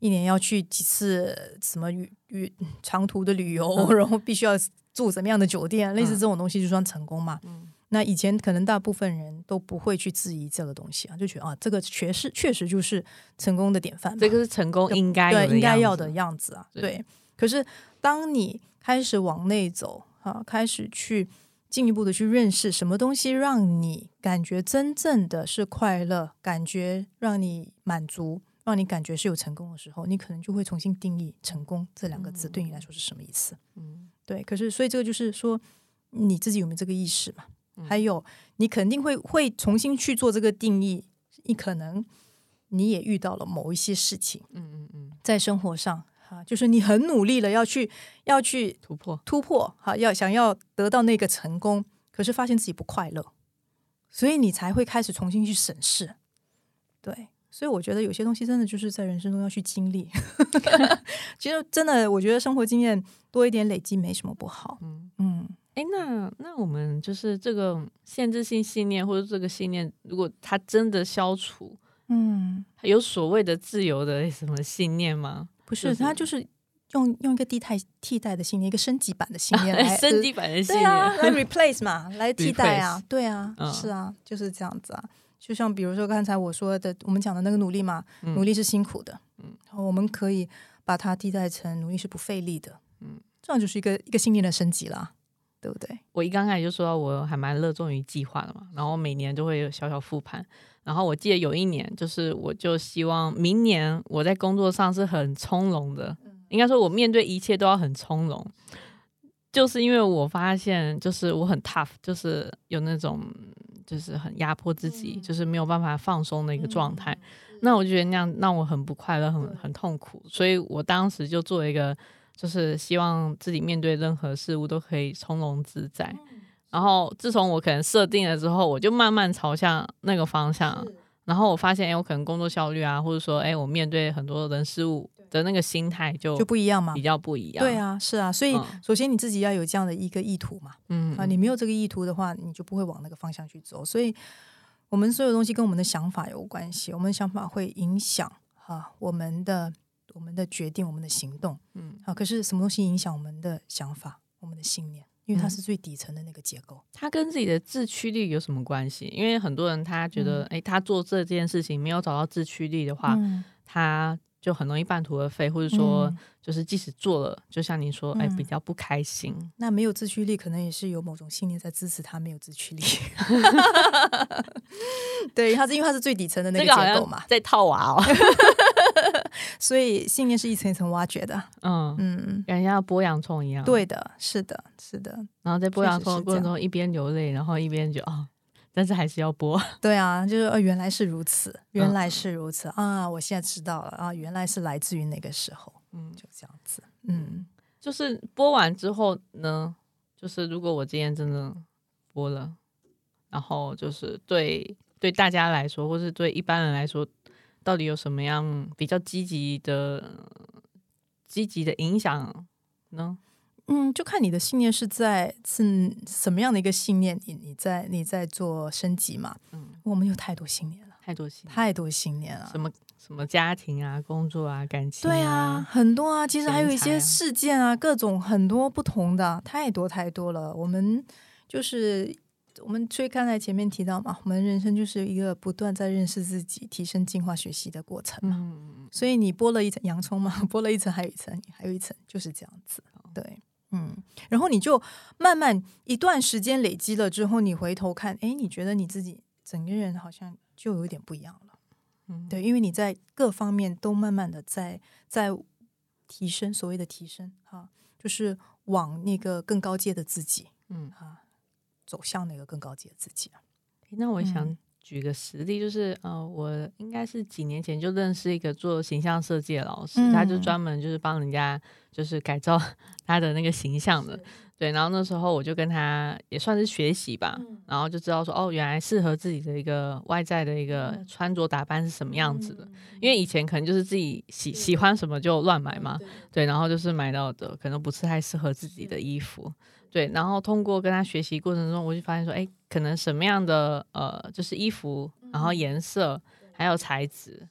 一年要去几次什么旅旅长途的旅游，然后必须要住什么样的酒店，类似这种东西就算成功嘛。嗯。那以前可能大部分人都不会去质疑这个东西啊，就觉得啊，这个确实确实就是成功的典范，这个是成功应该对应该要的样子啊。对，可是当你开始往内走啊，开始去进一步的去认识什么东西让你感觉真正的是快乐，感觉让你满足，让你感觉是有成功的时候，你可能就会重新定义成功这两个字对你来说是什么意思。嗯，对。可是所以这个就是说你自己有没有这个意识嘛？还有，你肯定会会重新去做这个定义。你可能你也遇到了某一些事情，嗯嗯嗯，在生活上哈，就是你很努力了，要去要去突破突破，哈，要想要得到那个成功，可是发现自己不快乐，所以你才会开始重新去审视。对，所以我觉得有些东西真的就是在人生中要去经历。其实真的，我觉得生活经验多一点累积没什么不好。嗯嗯。哎，那那我们就是这个限制性信念，或者这个信念，如果它真的消除，嗯，有所谓的自由的什么信念吗？不是，它就是用用一个替代替代的信念，一个升级版的信念来升级版的信念来 replace 嘛，来替代啊，对啊，是啊，就是这样子啊。就像比如说刚才我说的，我们讲的那个努力嘛，努力是辛苦的，嗯，然后我们可以把它替代成努力是不费力的，嗯，这样就是一个一个信念的升级了。对不对？我一刚开始就说到，我还蛮热衷于计划的嘛，然后每年都会有小小复盘。然后我记得有一年，就是我就希望明年我在工作上是很从容的，应该说我面对一切都要很从容，就是因为我发现，就是我很 tough，就是有那种就是很压迫自己，就是没有办法放松的一个状态。那我就觉得那样让我很不快乐，很很痛苦，所以我当时就做一个。就是希望自己面对任何事物都可以从容自在。然后自从我可能设定了之后，我就慢慢朝向那个方向。然后我发现，哎，我可能工作效率啊，或者说，哎，我面对很多人事物的那个心态就就不一样嘛，比较不一样。对啊，是啊。所以首先你自己要有这样的一个意图嘛。嗯啊，你没有这个意图的话，你就不会往那个方向去走。所以我们所有东西跟我们的想法有关系，我们的想法会影响哈我们的。我们的决定，我们的行动，嗯，好。可是什么东西影响我们的想法、我们的信念？因为它是最底层的那个结构。它跟自己的自驱力有什么关系？因为很多人他觉得，哎，他做这件事情没有找到自驱力的话，他就很容易半途而废，或者说，就是即使做了，就像你说，哎，比较不开心。那没有自驱力，可能也是有某种信念在支持他没有自驱力。对，他是因为他是最底层的那个结构嘛，在套娃哦。所以信念是一层一层挖掘的，嗯嗯，感觉像剥洋葱一样。对的，是的，是的。然后在剥洋葱的过程中，一边流泪，然后一边就啊，但是还是要播。对啊，就是呃，原来是如此，原来是如此、啊！我现在知道了啊，原来是来自于那个时候，嗯，就这样子。嗯，就是播完之后呢，就是如果我今天真的播了，然后就是对对大家来说，或是对一般人来说，到底有什么样比较积极的积极的影响呢？嗯，就看你的信念是在是什么样的一个信念，你你在你在做升级嘛？嗯，我们有太多信念了，太多信太多信念了。什么什么家庭啊、工作啊、感情对啊，，很多啊，其实还有一些事件啊，各种很多不同的，太多太多了。我们就是我们所以刚才前面提到嘛，我们人生就是一个不断在认识自己、提升、进化、学习的过程嘛。嗯，所以你剥了一层洋葱嘛，剥了一层还有一层，还有一层，就是这样子。对，嗯，然后你就慢慢一段时间累积了之后，你回头看，哎，你觉得你自己整个人好像就有点不一样了。嗯对，因为你在各方面都慢慢的在在提升，所谓的提升哈、就是往那个更高阶的自己嗯。啊，走向那个更高级的自己啊。那我想嗯举个实例，就是呃，我应该是几年前就认识一个做形象设计的老师，他就嗯专门就是帮人家就是改造 他的那个形象的。对，然后那时候我就跟他也算是学习吧，嗯然后就知道说哦，原来适合自己的一个外在的一个嗯穿着打扮是什么样子的。因为以前可能就是自己喜喜欢什么就乱买嘛，对，然后就是买到的可能不是太适合自己的衣服，对，然后通过跟他学习过程中，我就发现说，哎，可能什么样的呃，就是衣服，然后颜色还有材质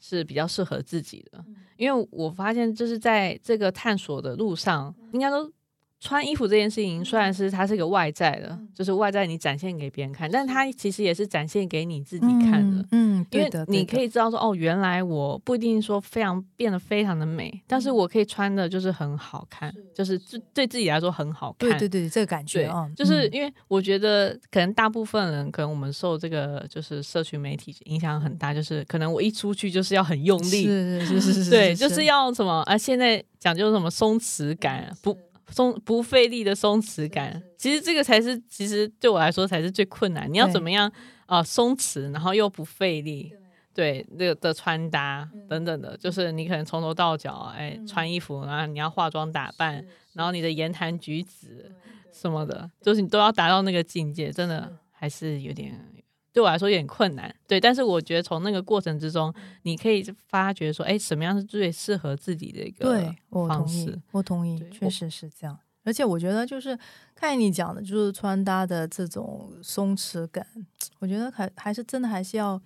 是比较适合自己的，因为我发现就是在这个探索的路上，应该都。穿衣服这件事情，虽然是它是一个外在的，就是外在你展现给别人看，但它其实也是展现给你自己看的。嗯，嗯因为，你可以以知道说，哦，原来我不一定说非常变得非常的美，但嗯是我可以穿的就是很好看，就是对对自己来说很好看。对对对，这个感觉就是因为我觉得可能大部分人，可能我们受这个就是社群媒体影响很大，就是可能我一出去就是要很用力，是是是 是是，对，就是要什么啊？现在讲究什么松弛感，不松不费力的松弛感。其实这个才是，其实对我来说才是最困难。你要怎么样啊、松弛，然后又不费力？对，那个的穿搭等等的，就是你可能从头到脚，哎，穿衣服，然后你要化妆打扮，然后你的言谈举止什么的，就是你都要达到那个境界，真的还是有点对我来说有点困难。对，但是我觉得从那个过程之中，你可以发觉说，哎，什么样是最适合自己的一个对，我方同意式，我同意确实是这样。而且我觉得，就是看你讲的，就是穿搭的这种松弛感，我觉得还还是真的还是要，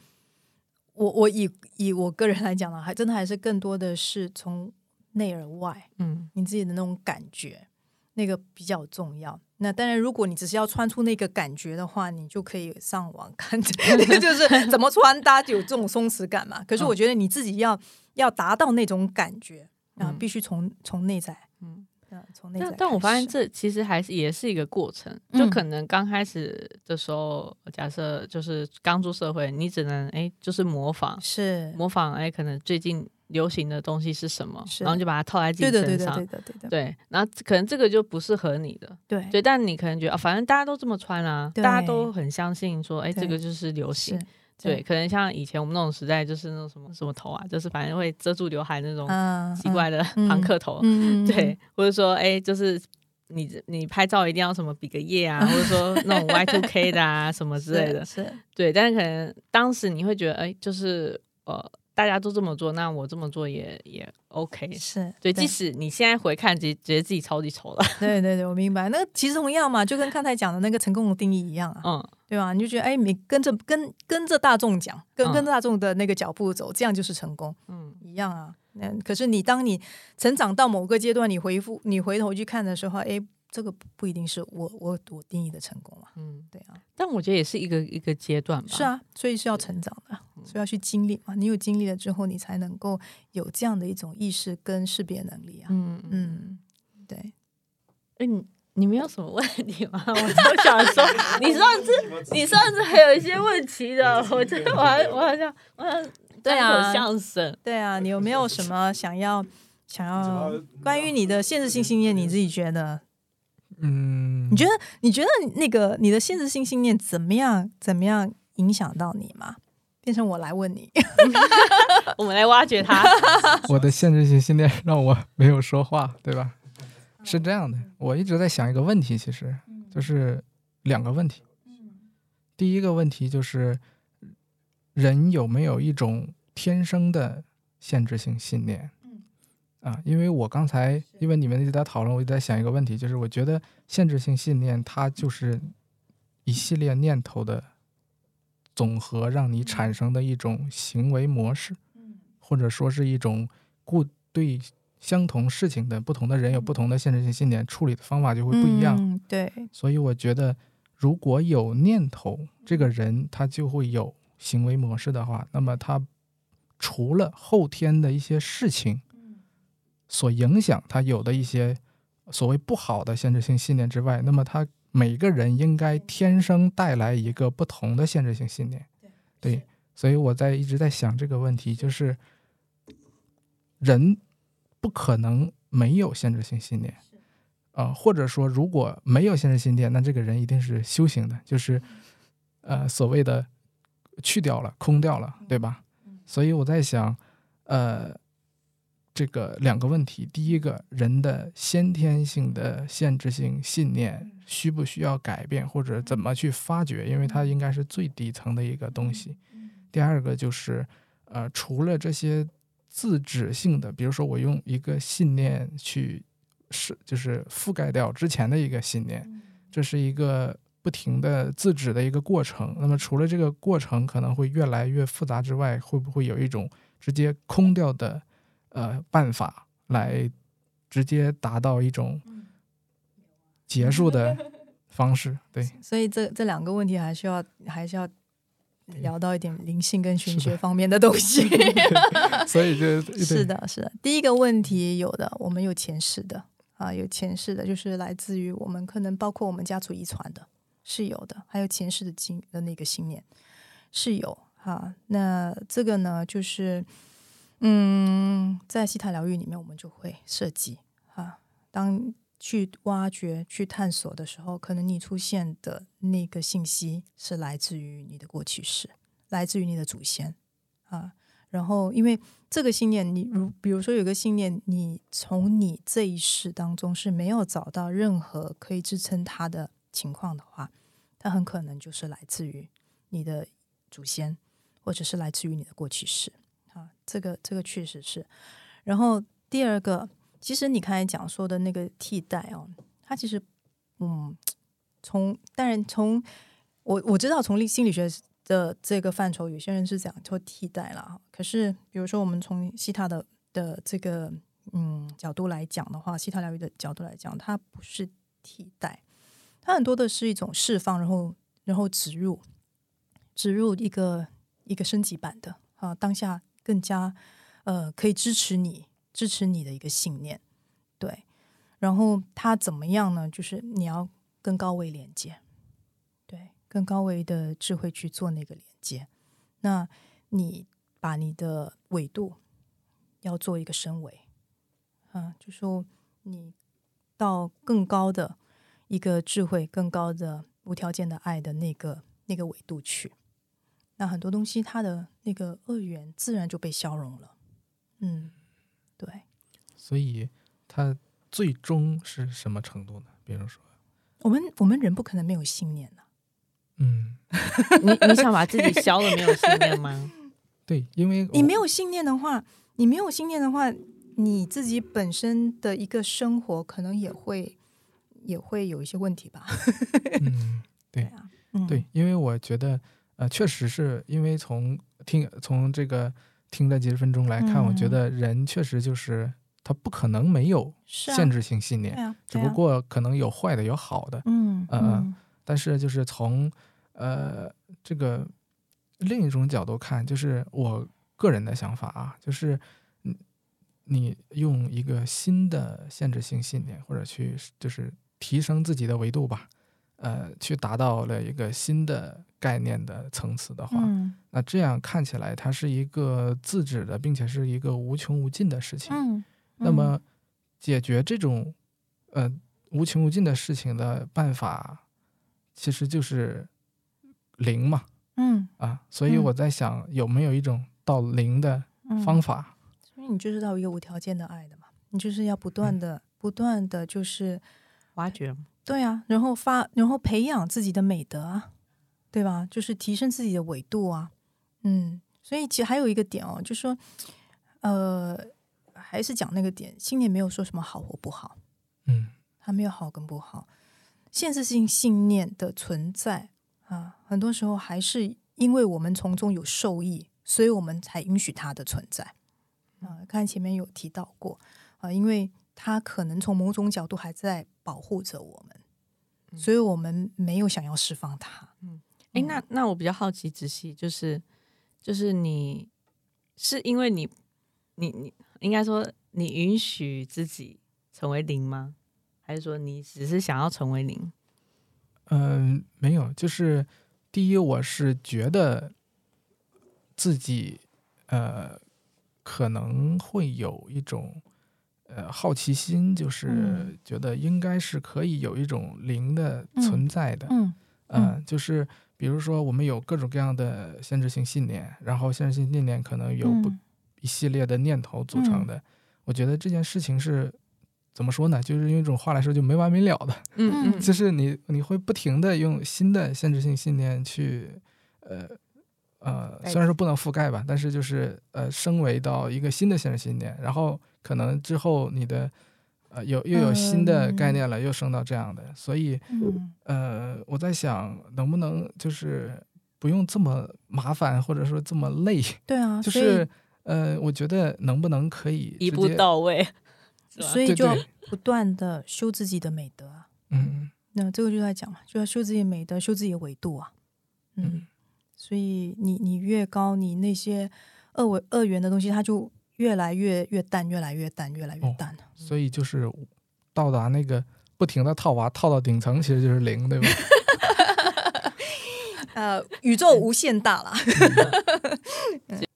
我我以以我个人来讲呢，还真的还是更多的是从内而外，嗯你自己的那种感觉，那个比较重要。那当然，如果你只是要穿出那个感觉的话，你就可以上网 看 就是怎么穿搭就有这种松弛感嘛。可是我觉得你自己要要达到那种感觉啊，嗯。必须从从内在，嗯。啊，从内在但但我发现这其实还是也是一个过程，嗯就可能刚开始的时候，假设就是刚出社会，你只能哎就是模仿是。模仿哎，可能最近流行的东西是什么，然后就把它套在自己对的，对的，身上，对的，对的，对，然后可能这个就不适合你的，对。对，但你可能觉得啊，反正大家都这么穿啊，大家都很相信说，哎，这个就是流行，，对，可能像以前我们那种时代，就是那种什么什么头啊，就是反正会遮住刘海那种嗯，奇怪的 嗯庞克头，嗯，嗯，对，或者说哎，就是你你拍照一定要什么比个耶啊，或者说 那种 Y two K 的啊什么嗯之类的，是，是。对，但是可能当时你会觉得，哎，就是呃，大家都这么做，那我这么做也也 OK。是，对，即使你现在回看，觉觉得自己超级丑了，对对对，我明白。那其实同样嘛，就跟刚才讲的那个成功的定义一样啊，嗯，对吧？你就觉得哎，你跟着跟跟着大众讲，跟嗯跟着大众的那个脚步走，这样就是成功，嗯，一样啊。嗯，可是你当你成长到某个阶段，你回复你回头去看的时候，哎，这个不不一定是我我我定义的成功嘛，嗯，对啊，但我觉得也是一个一个阶段吧。是，啊，所以是要成长的，嗯所以要去经历嘛。你有经历了之后，你才能够有这样的一种意识跟识别能力啊。嗯嗯。嗯，对。哎，你你没有什么问题吗？我就想说，你上次你上次还有一些问题的，我真的我还我好像我好像对啊相声，对啊，你有没有什么想要想要关于你的限制性信念？你自己觉得嗯，你觉得你觉得那个你的限制性信念怎么样怎么样影响到你吗？变成我来问你，我们来挖掘它。我的限制性信念让我没有说话，对吧？是这样的，我一直在想一个问题，其实就是两个问题。第一个问题就是，人有没有一种天生的限制性信念？啊，因为我刚才因为你们一直在讨论，我一直在想一个问题，就是我觉得限制性信念它就是一系列念头的总和，让你产生的一种行为模式，或者说是一种固对相同事情的不同的人有不同的限制性信念，处理的方法就会不一样。嗯、对，所以我觉得，如果有念头，这个人他就会有行为模式的话，那么他除了后天的一些事情所影响他有的一些所谓不好的限制性信念之外，那么他每个人应该天生带来一个不同的限制性信念。对，所以我在一直在想这个问题，就是人不可能没有限制性信念。啊、或者说如果没有限制信念，那这个人一定是修行的，就是呃所谓的去掉了、空掉了，对吧？所以我在想，呃，这个两个问题，第一个，人的先天性的限制性信念需不需要改变，或者怎么去发掘？因为它应该是最底层的一个东西。第二个就是，呃，除了这些自指性的，比如说我用一个信念去是就是覆盖掉之前的一个信念，这是一个不停的自指的一个过程。那么除了这个过程可能会越来越复杂之外，会不会有一种直接空掉的呃办法来直接达到一种结束的方式？对，所以这这两个问题还是要还是要聊到一点灵性跟玄学方面的东西。所以就是，的，是的。第一个问题有的，我们有前世的啊，有前世的，就是来自于我们可能包括我们家族遗传的，是有的，还有前世的经的那个信念是有哈。那这个呢，就是嗯，在西塔疗愈里面，我们就会涉及哈，当去挖掘、去探索的时候，可能你出现的那个信息是来自于你的过去式，来自于你的祖先啊。然后，因为这个信念，你如比如说有个信念，你从你这一世当中是没有找到任何可以支撑它的情况的话，它很可能就是来自于你的祖先，或者是来自于你的过去式啊。这个这个确实是。然后第二个，其实你刚才讲说的那个替代哦，它其实嗯，从当然从我我知道从心理学。的这个范畴，有些人是讲做替代了。可是，比如说我们从西塔的的这个嗯角度来讲的话，西塔疗愈的角度来讲，它不是替代，它很多的是一种释放，然后然后植入，植入一个一个升级版的啊，当下更加呃可以支持你支持你的一个信念，对。然后它怎么样呢？就是你要跟高位连接。更高维的智慧去做那个连接，那你把你的纬度要做一个升维，啊，就说你到更高的一个智慧、更高的无条件的爱的那个那个纬度去，那很多东西它的那个恶缘自然就被消融了。嗯，对。所以它最终是什么程度呢？比如说，我们我们人不可能没有信念的。嗯，你你想把自己消了没有信念吗？对，因为你没有信念的话，你没有信念的话，你自己本身的一个生活可能也会也会有一些问题吧。嗯，对啊，嗯、对，因为我觉得呃，确实是因为从听从这个听了几十分钟来看，嗯、我觉得人确实就是他不可能没有限制性信念，啊啊、只不过可能有坏的有好的，嗯嗯嗯，但是就是从呃，这个另一种角度看，就是我个人的想法啊，就是你你用一个新的限制性信念，或者去就是提升自己的维度吧，呃，去达到了一个新的概念的层次的话，嗯、那这样看起来它是一个自止的，并且是一个无穷无尽的事情。嗯，那么解决这种呃无穷无尽的事情的办法，其实就是零嘛，嗯。啊，所以嗯。我在想有没有一种到零的嗯。方法？所以你就是要有一个无条件的爱的嘛，你就是要不断的、不断的就是挖掘，对啊，然后发，然后培养自己的美德啊，对吧？就是提升自己的维度啊，嗯，所以其实还有一个点哦，就是说，呃，还是讲那个点，信念没有说什么好或不好，嗯它没有好跟不好，现实性信念的存在啊，很多时候还是因为我们从中有受益，所以我们才允许它的存在。啊，看前面有提到过啊，因为它可能从某种角度还在保护着我们，所以我们没有想要释放它。哎，那那我比较好奇，仔细就是就是你是因为你你你应该说你允许自己成为零吗？还是说你只是想要成为零？嗯、没有，就是第一，我是觉得自己呃可能会有一种呃好奇心，就是嗯觉得应该是可以有一种灵的存在的。嗯嗯，就是比如说我们有各种各样的限制性信念，然后限制性信念可能有不、嗯一系列的念头组成的。我觉得这件事情是怎么说呢？就是用一种话来说，就没完没了的。嗯嗯，就是你你会不停的用新的限制性信念去，呃呃，虽然说不能覆盖吧，但是就是呃升维到一个新的限制信念，然后可能之后你的呃有又有新的概念了，又升到这样的，所以嗯。呃我在想能不能就是不用这么麻烦，或者说这么累，对啊，所以就是呃我觉得能不能可以一步到位，所以就要不断的修自己的美德啊。嗯那这个就在讲嘛，就要修自己的美德，修自己的维度啊。嗯，嗯。所以你你越高，你那些二维二元的东西，它就越来越越淡，越来越淡，越来越哦淡了。所以就是到达那个不停的套娃套到顶层，其实就是零，对吧？呃，宇宙无限大啦。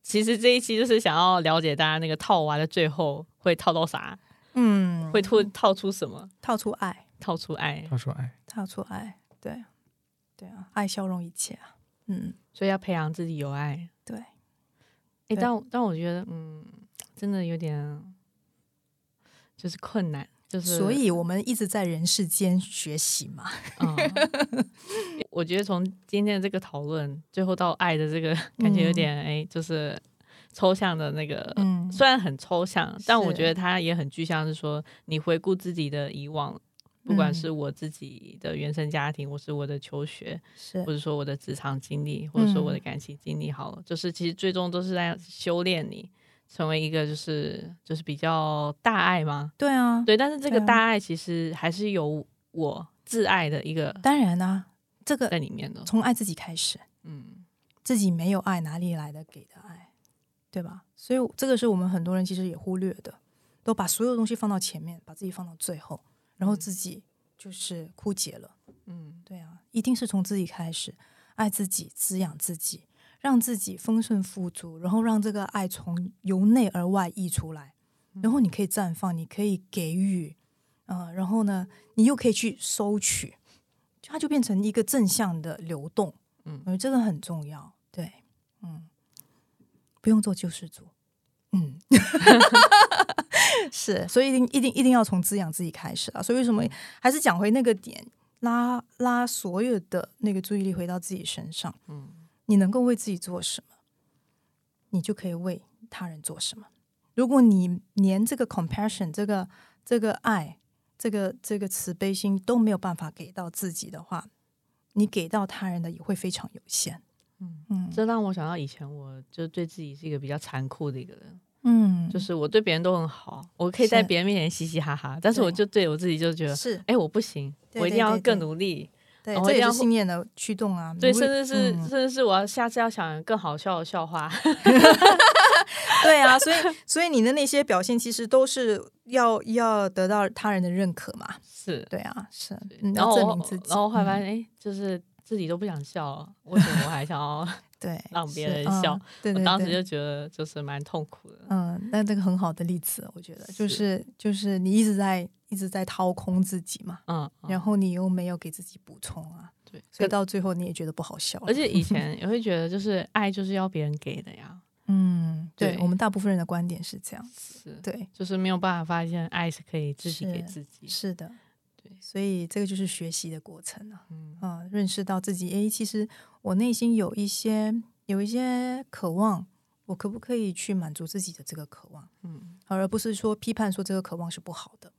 其实这一期就是想要了解大家那个套娃的最后会套到啥，嗯，会吐套出什么，套出爱，套出爱，套出爱，套出爱，对，对啊，爱消融一切啊。嗯，所以要培养自己有爱。对，哎，但但我觉得，嗯，真的有点就是困难，就是所以我们一直在人世间学习嘛。嗯，我觉得从今天的这个讨论，最后到爱的这个感觉有点哎、就是抽象的那个，嗯，虽然很抽象，但我觉得它也很具象，是说你回顾自己的以往。不管嗯是我自己的原生家庭，或是我的求学，是或者说我的职场经历，或者说我的嗯感情经历，好了，就是其实最终都是在修炼你成为一个就是就是比较大爱吗？对啊，对，但是这个大爱其实还是有我自爱的一个当然啊，这个在里面的。从爱自己开始。嗯，自己没有爱，哪里来的给的爱，对吧？所以这个是我们很多人其实也忽略的，都把所有东西放到前面，把自己放到最后，然后自己就是枯竭了。嗯，对啊，一定是从自己开始，爱自己，滋养自己，让自己丰盛富足，然后让这个爱从由内而外溢出来，然后你可以绽放，你可以给予，啊、然后呢，你又可以去收取，它就变成一个正向的流动。嗯我觉得这个很重要。对，嗯，不用做救世主。嗯，是，所以一定一定一定要从滋养自己开始啊。所以为什么还是讲回那个点，拉拉所有的那个注意力回到自己身上。嗯，你能够为自己做什么，你就可以为他人做什么。如果你连这个 compassion 这个这个爱这个这个慈悲心都没有办法给到自己的话，你给到他人的也会非常有限。嗯嗯这让我想到以前我就对自己是一个比较残酷的一个人，嗯，就是我对别人都很好，我可以在别人面前嘻嘻哈哈，但是我就对我自己就觉得，是哎，我不行，我一定要更努力。对，这也是信念的驱动啊。对，甚至是、嗯甚至是我要下次要想更好笑的笑话。对啊，所以所以你的那些表现其实都是要要得到他人的认可嘛。是，对啊，是，然后我证明自己。然后后来发嗯现，哎、就是自己都不想笑了，为什么我还想要 对，让别人笑？嗯对对对，我当时就觉得就是蛮痛苦的。嗯，那这个很好的例子，我觉得就是是就是你一直在一直在掏空自己嘛，嗯，嗯然后你又没有给自己补充啊，对，所以到最后你也觉得不好笑。而且以前也会觉得，就是爱就是要别人给的呀，嗯，对对我们大部分人的观点是这样，子，对，就是没有办法发现爱是可以自己给自己。是的，对所以这个就是学习的过程啊，嗯啊，认识到自己，诶，其实我内心有一些有一些渴望，我可不可以去满足自己的这个渴望？嗯，而不是说批判说这个渴望是不好的。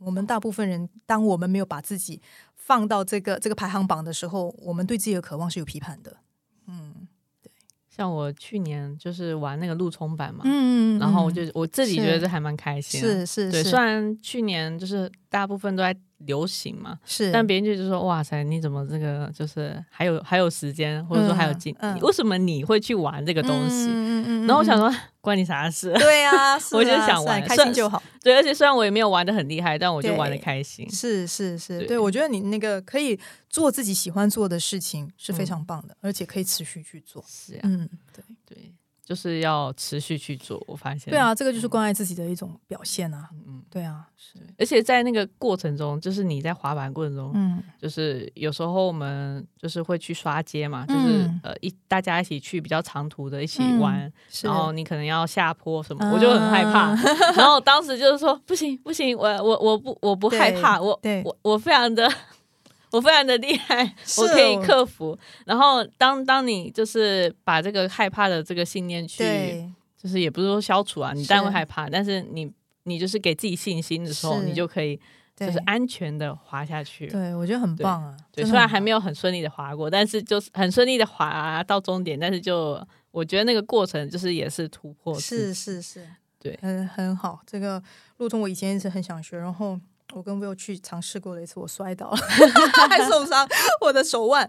嗯，我们大部分人，当我们没有把自己放到这个这个排行榜的时候，我们对自己的渴望是有批判的。嗯对像我去年就是玩那个陆冲版嘛，嗯然后我就我自己觉得这还蛮开心是是虽然去年就是大部分都在流行嘛，是，但别人就说：“哇塞，你怎么这个就是还有还有时间，或者说还有劲？嗯嗯为什么你会去玩这个东西？”嗯嗯嗯然后我想，说，关你啥事？对啊，是我就啊想玩啊开心就好。对，而且虽然我也没有玩的很厉害，但我就玩的开心。是是是，对对我觉得你那个可以做自己喜欢做的事情是非嗯常棒的，而且可以持续去做。是啊，嗯，对对，就是要持续去做。我发现，对，啊，这个就是关爱自己的一种表现啊。嗯，对啊，是，而且在那个过程中，就是你在滑板过程中，嗯就是有时候我们就是会去刷街嘛，就是、嗯呃一大家一起去比较长途的一起嗯玩，是，然后你可能要下坡什么，啊我就很害怕。然后当时就是说不行不行，我我我不我不害怕，我对我我非常的。我非常的厉害，我可以克服。然后当当你就是把这个害怕的这个信念去，就是也不是说消除啊，你当然会害怕，但是你你就是给自己信心的时候，你就可以就是安全的滑下去。对，我觉得很棒啊。对，虽然还没有很顺利的滑过，但是就是很顺利的滑到终点，但是就我觉得那个过程就是也是突破，是是是，对很很好。这个路通我以前一直很想学，然后我跟 Will 去尝试过了一次，我摔倒了，还受伤我的手腕。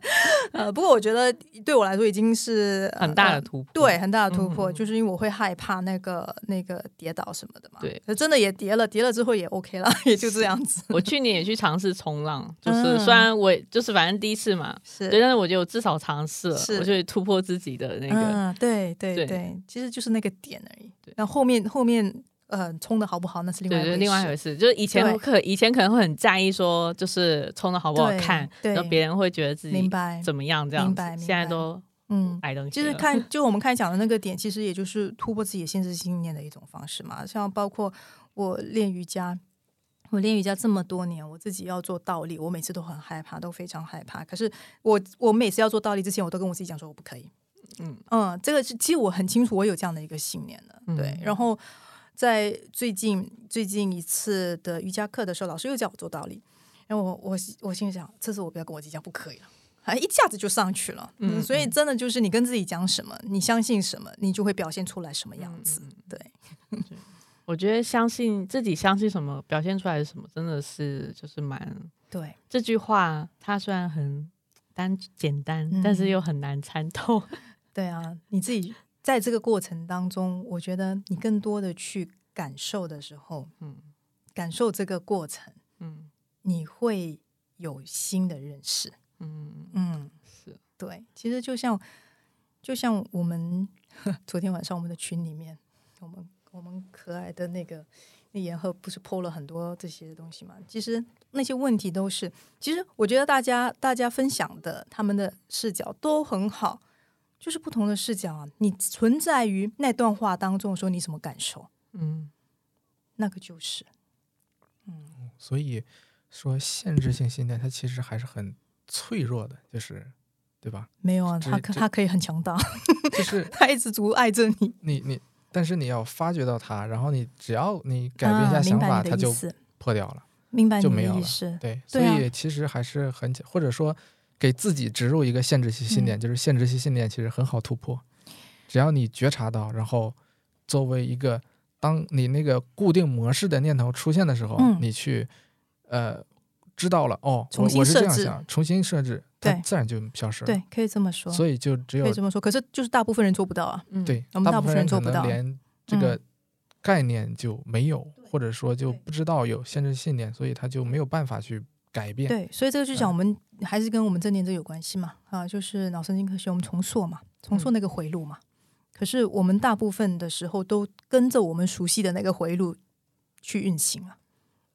呃，不过我觉得对我来说已经是很大的呃突破。对，很大的突破，嗯就是因为我会害怕那个那个跌倒什么的嘛。对，可真的也跌了，跌了之后也 OK 了，也就这样子。我去年也去尝试冲浪，就是嗯虽然我就是反正第一次嘛，是对，但是我觉得我至少尝试了，是我就突破自己的那个。嗯，对对对对，其实就是那个点而已对。那后面后面呃冲的好不好，那是另外一回另外一事回事，就是以前对可以前可能会很在意说，就是冲的好不好看，对然后别人会觉得自己明白，怎么样这样子明白明白现在都嗯。爱东西就是看，就我们开讲的那个点，其实也就是突破自己的限制信念的一种方式嘛。像包括我练瑜伽，我练瑜伽这么多年，我自己要做倒立，我每次都很害怕，都非常害怕。可是我我每次要做倒立之前，我都跟我自己讲说我不可以。嗯嗯，这个是其实我很清楚，我有这样的一个信念的，对。嗯然后在最近最近一次的瑜伽课的时候，老师又叫我做倒立，然后我我我心里想，这次我不要跟我自己讲不可以了。啊，一下子就上去了，嗯，嗯所以真的就是你跟自己讲什么，你相信什么，你就会表现出来什么样子，嗯对，我觉得相信自己相信什么，表现出来是什么，真的是就是蛮。对，这句话，它虽然很单简单，嗯但是又很难参透。对啊，你自己在这个过程当中，我觉得你更多的去感受的时候，嗯感受这个过程，嗯你会有新的认识，嗯，嗯。是对，其实就像就像我们 昨天晚上我们的群里面，我们我们可爱的那个那言鹤不是 PO 了很多这些东西嘛？其实那些问题都是，其实我觉得大家大家分享的他们的视角都很好，就是不同的视角啊。你存在于那段话当中的时候，你什么感受？嗯那个就是，嗯所以说限制性信念它其实还是很脆弱的，就是对吧？没有啊，这这他可他可以很强大，就是 他一直阻碍着你，你你，但是你要发掘到它，然后你只要你改变一下啊、想法，它就破掉了。明白你就没有了的意思，对，所以其实还是很简，或者说给自己植入一个限制性信念，嗯。就是限制性信念其实很好突破，只要你觉察到，然后作为一个当你那个固定模式的念头出现的时候，嗯。你去呃知道了哦，我我是这样想，重新设置，它对。自然就消失了。对，可以这么说，所以就只有可以这么说。可是就是大部分人做不到啊。嗯，对，我们大部分人做不到能连这嗯。个概念就没有，或者说就不知道有限制信念，所以他就没有办法去改变。对，所以这个就讲嗯我们还是跟我们正念这有关系嘛，啊，就是脑神经科学，我们重塑嘛，重塑那个回路嘛。可是我们大部分的时候都跟着我们熟悉的那个回路去运行啊，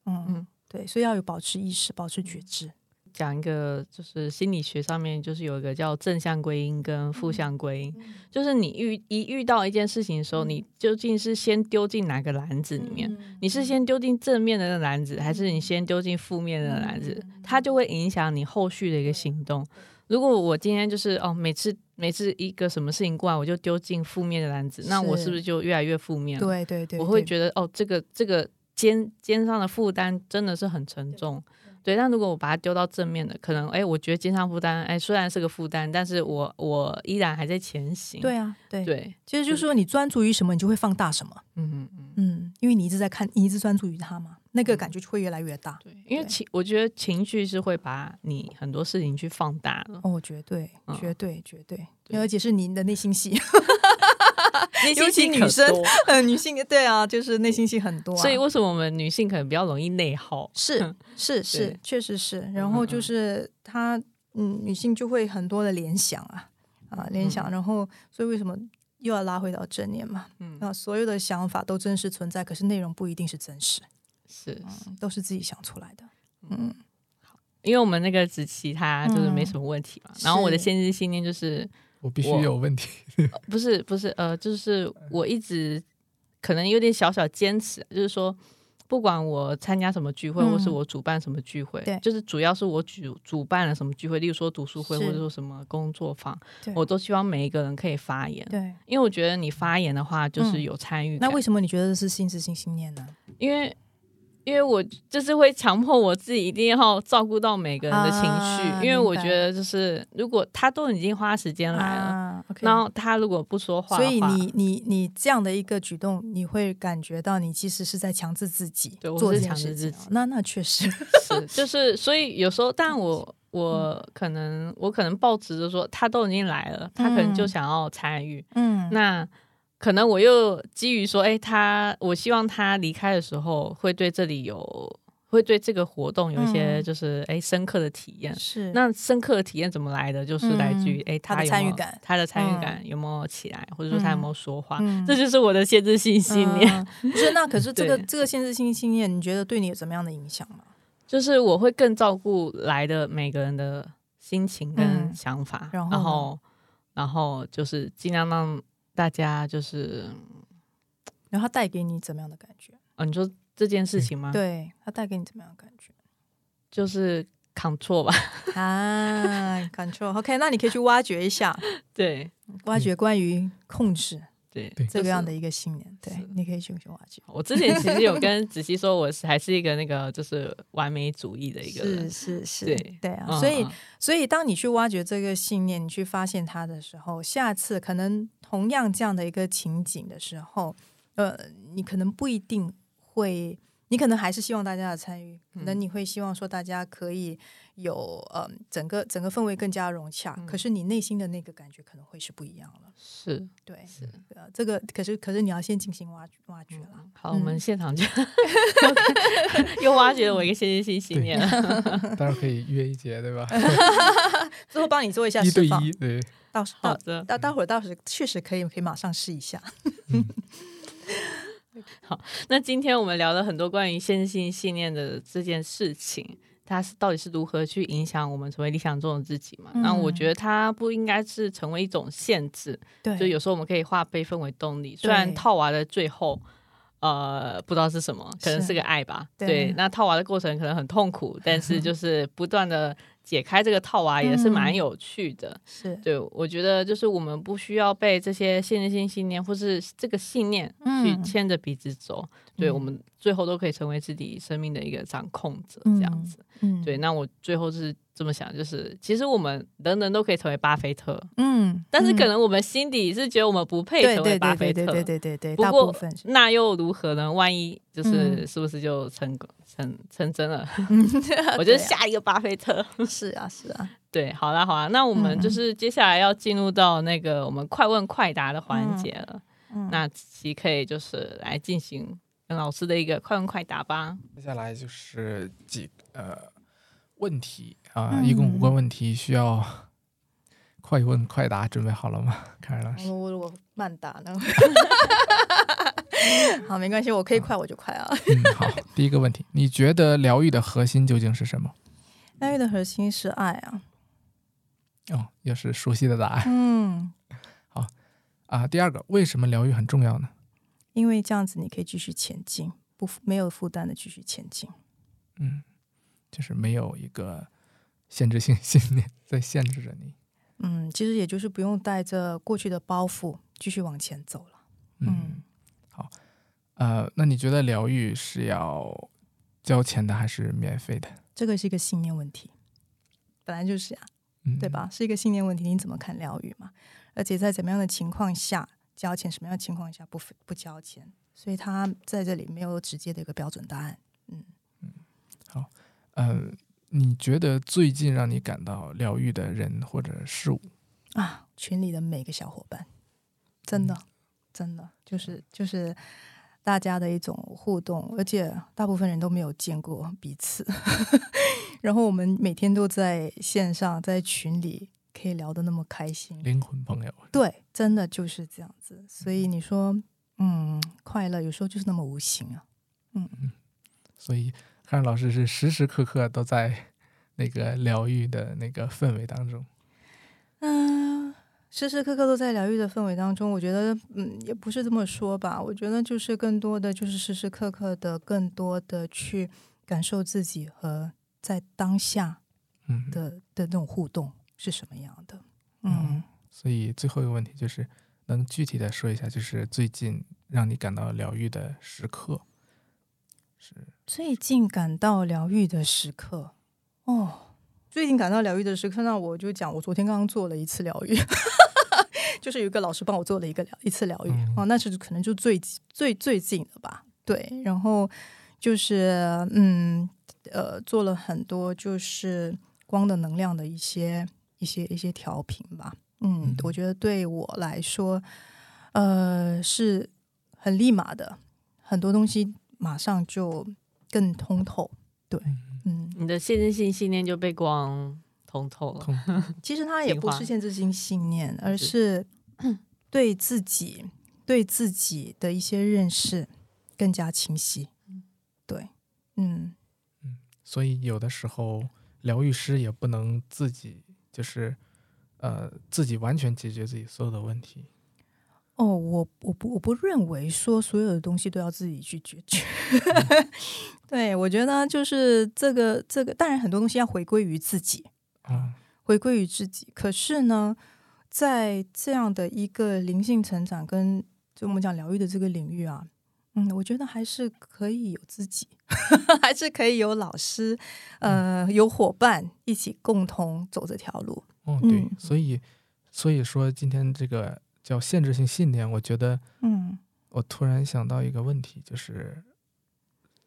嗯嗯对，所以要有保持意识，保持觉知。讲一个，就是心理学上面就是有一个叫正向归因跟负向归因，就是你遇一遇到一件事情的时候，你究竟是先丢进哪个篮子里面？你是先丢进正面的那个篮子，还是你先丢进负面的篮子？它就会影响你后续的一个行动。如果我今天就是哦，每次每次一个什么事情过来，我就丢进负面的篮子，那我是是不是就越来越负面了？对对对，我会觉得哦，这个这个肩肩上的负担真的是很沉重。对，但如果我把它丢到正面的，可能哎，我觉得肩上负担，哎，虽然是个负担，但是我我依然还在前行。对啊，对，对，其实就是说你专注于什么，你就会放大什么。嗯嗯嗯，嗯，因为你一直在看，你一直专注于它嘛，那个感觉就会越来越大。对，因为情，我觉得情绪是会把你很多事情去放大的。哦，绝对，嗯绝对，绝对，对而且是您的内心戏，内 尤其女生 呃，女性对啊，就是内心戏很多、啊，所以为什么我们女性可能比较容易内耗？是 是是，确实是。然后就嗯。是她，嗯，女性就会很多的联想啊啊，联想。然后，所以为什么又要拉回到正念嘛？嗯。啊，所有的想法都真实存在，可是内容不一定是真实，是，嗯都是自己想出来的。嗯，因为我们那个子琪她就是没嗯什么问题嘛，然后我的是限制信念就是我必须有问题。不是不是呃，就是我一直可能有点小小坚持，就是说，不管我参加什么聚会，嗯或是我主办什么聚会，对就是主要是我主主办了什么聚会，例如说读书会或者说什么工作坊，对我都希望每一个人可以发言，对。因为我觉得你发言的话就是嗯有参与感。那为什么你觉得这是心思性信念呢？因为因为我就是会强迫我自己一定要照顾到每个人的情绪，啊因为我觉得就是如果他都已经花时间来了。然后他如果不说话话，所以你你你这样的一个举动，你会感觉到你其实是在强制自己对我做是强制这件事情自己哦那那确实是，就是所以有时候，但我我可能我可能抱持着说，他都已经来了，他可能就嗯想要参与，嗯那可能我又基于说，哎、他我希望他离开的时候会对这里有。会对这个活动有一些嗯就是哎、深刻的体验。是那深刻的体验怎么来的？就是来自于哎、他的参与感他的参与嗯感有没有起来，或者说他有没有说话？嗯这就是我的限制性信念。是，那可是这个 这个限制性信念，你觉得对你有什么样的影响吗？就是我会更照顾来的每个人的心情跟嗯想法，然后然后就是尽量让大家就是，然后它带给你怎么样的感觉？哦，你说这件事情吗？，对，它带给你怎么样的感觉？就是 control 吧。啊，control。OK，那你可以去挖掘一下，对挖掘关于控制对，对。这个样的一个信念。对，你可以去去挖掘。我之前其实有跟子熙说，我是还是一个那个就是完美主义的一个是人。是是，对对啊，嗯所以嗯所以，当你去挖掘这个信念，你去发现它的时候，下次可能同样这样的一个情景的时候，呃，你可能不一定会，你可能还是希望大家的参与，可能嗯你会希望说大家可以有呃整个整个氛围更加融洽，可是你内心的那个感觉可能会是不一样了。是对，是。呃，这个可是可是你要先进行挖挖掘了。好，我们嗯现场就 又挖掘了我一个先进性信念了。当然可以约一节，对吧？最后帮你做一下一对示范，一，对，到时到好的，到待会儿到时确实可以可以马上试一下。好那今天我们聊了很多关于限制性信念的这件事情，它是到底是如何去影响我们成为理想中的自己嘛？那我觉得它不应该是成为一种限制，对，就有时候我们可以化悲愤为动力。虽然套娃的最后。呃，不知道是什么，可能是是个爱吧。对对，那套娃的过程可能很痛苦，但是 就是不断的解开这个套娃也是蛮嗯有趣的。是对，我觉得就是我们不需要被这些限制性信念或是这个信念去嗯牵着鼻子走。对，嗯我们最后都可以成为自己生命的一个掌控者，嗯这样子。嗯对，那我最后是这么想，就是其实我们人人都可以成为巴菲特，嗯，但是可嗯能我们心底是觉得我们不配成为对对对巴菲特。对对对对，不过那又如何呢？万一就是嗯是不是就成功成成真了？嗯 我就是对啊下一个巴菲特。是啊是啊，对，好啦好啦，那我们就嗯是接下来要进入到那个我们快问快答的环节了。嗯那其可以就是来进行跟老师的一个快问快答吧。接下来就是几呃问题啊，一共五个问题，需要 快问快答，准备好了吗？凯尔老师，我我我慢答呢。好，没关系，我可以快我就快啊。嗯，好，第一个问题，你觉得疗愈的核心究竟是什么？疗愈的核心是爱啊。哦，又是熟悉的答案。嗯，好啊，第二个，为什么疗愈很重要呢？因为这样子你可以继续前进，不没有负担的继续前进。嗯，就是没有一个限制性 信念在限制着你。嗯，其实也就是不用带着过去的包袱继续往前走了。嗯，好，呃，那你觉得疗愈是要交钱的还是免费的？这个是一个信念问题，本来就是呀、嗯，对吧？是一个信念问题，你怎么看疗愈嘛？而且在怎么样的情况下交钱，什么样的情况下不不交钱？所以他在这里没有直接的一个标准答案。嗯嗯，好，呃，你觉得最近让你感到疗愈的人或者事物？啊，群里的每个小伙伴，真的，真的就是就是大家的一种互动，而且大部分人都没有见过彼此，然后我们每天都在线上，在群里可以聊得那么开心，灵魂朋友？对，真的就是这样子。所以你说，嗯，快乐有时候就是那么无形啊。嗯所以汉老师是时时刻刻都在那个疗愈的那个氛围当中。嗯、时时刻刻都在疗愈的氛围当中，我觉得，嗯，也不是这么说吧。我觉得就是更多的就是时时刻刻的，更多的去感受自己和在当下嗯，的的那种互动是什么样的。嗯，所以最后一个问题就是，能具体的说一下，就是最近让你感到疗愈的时刻是？最近感到疗愈的时刻，哦。最近感到疗愈的时刻，那我就讲，我昨天刚刚做了一次疗愈，就是有一个老师帮我做了一个疗一次疗愈嗯哦，那是可能就最最最近的吧。对，然后就是嗯呃，做了很多就是光的能量的一些一些一些调频吧。嗯嗯，我觉得对我来说，呃，是很立马的，很多东西马上就更通透。对，嗯，你的限制性信念就被光通透了。其实它也不是限制性信念，而是是 对自己对自己的一些认识更加清晰。对，嗯，所以有的时候疗愈师也不能自己就是呃自己完全解决自己所有的问题。哦，我我不我不认为说所有的东西都要自己去解决。对，我觉得就是这个这个，当然很多东西要回归于自己，啊，回归于自己。可是呢，在这样的一个灵性成长跟就我们讲疗愈的这个领域啊，嗯，我觉得还是可以有自己，还是可以有老师，呃，有伙伴一起共同走这条路。哦，对，嗯所以所以说今天这个叫限制性信念，我觉得嗯我突然想到一个问题，就是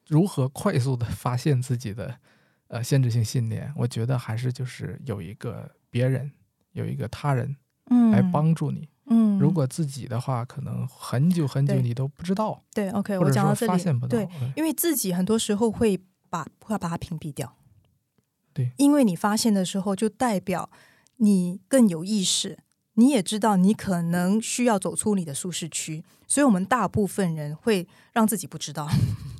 如何快速的发现自己的呃限制性信念。我觉得还是就是有一个别人，有一个他人嗯，来帮助你。嗯，如果自己的话，可能很久很久你都不知道，对，OK，我讲到这里，发现不到。对，因为自己很多时候会把会把它屏蔽掉。对，因为你发现的时候，就代表你更有意识，你也知道你可能需要走出你的舒适区，所以我们大部分人会让自己不知道。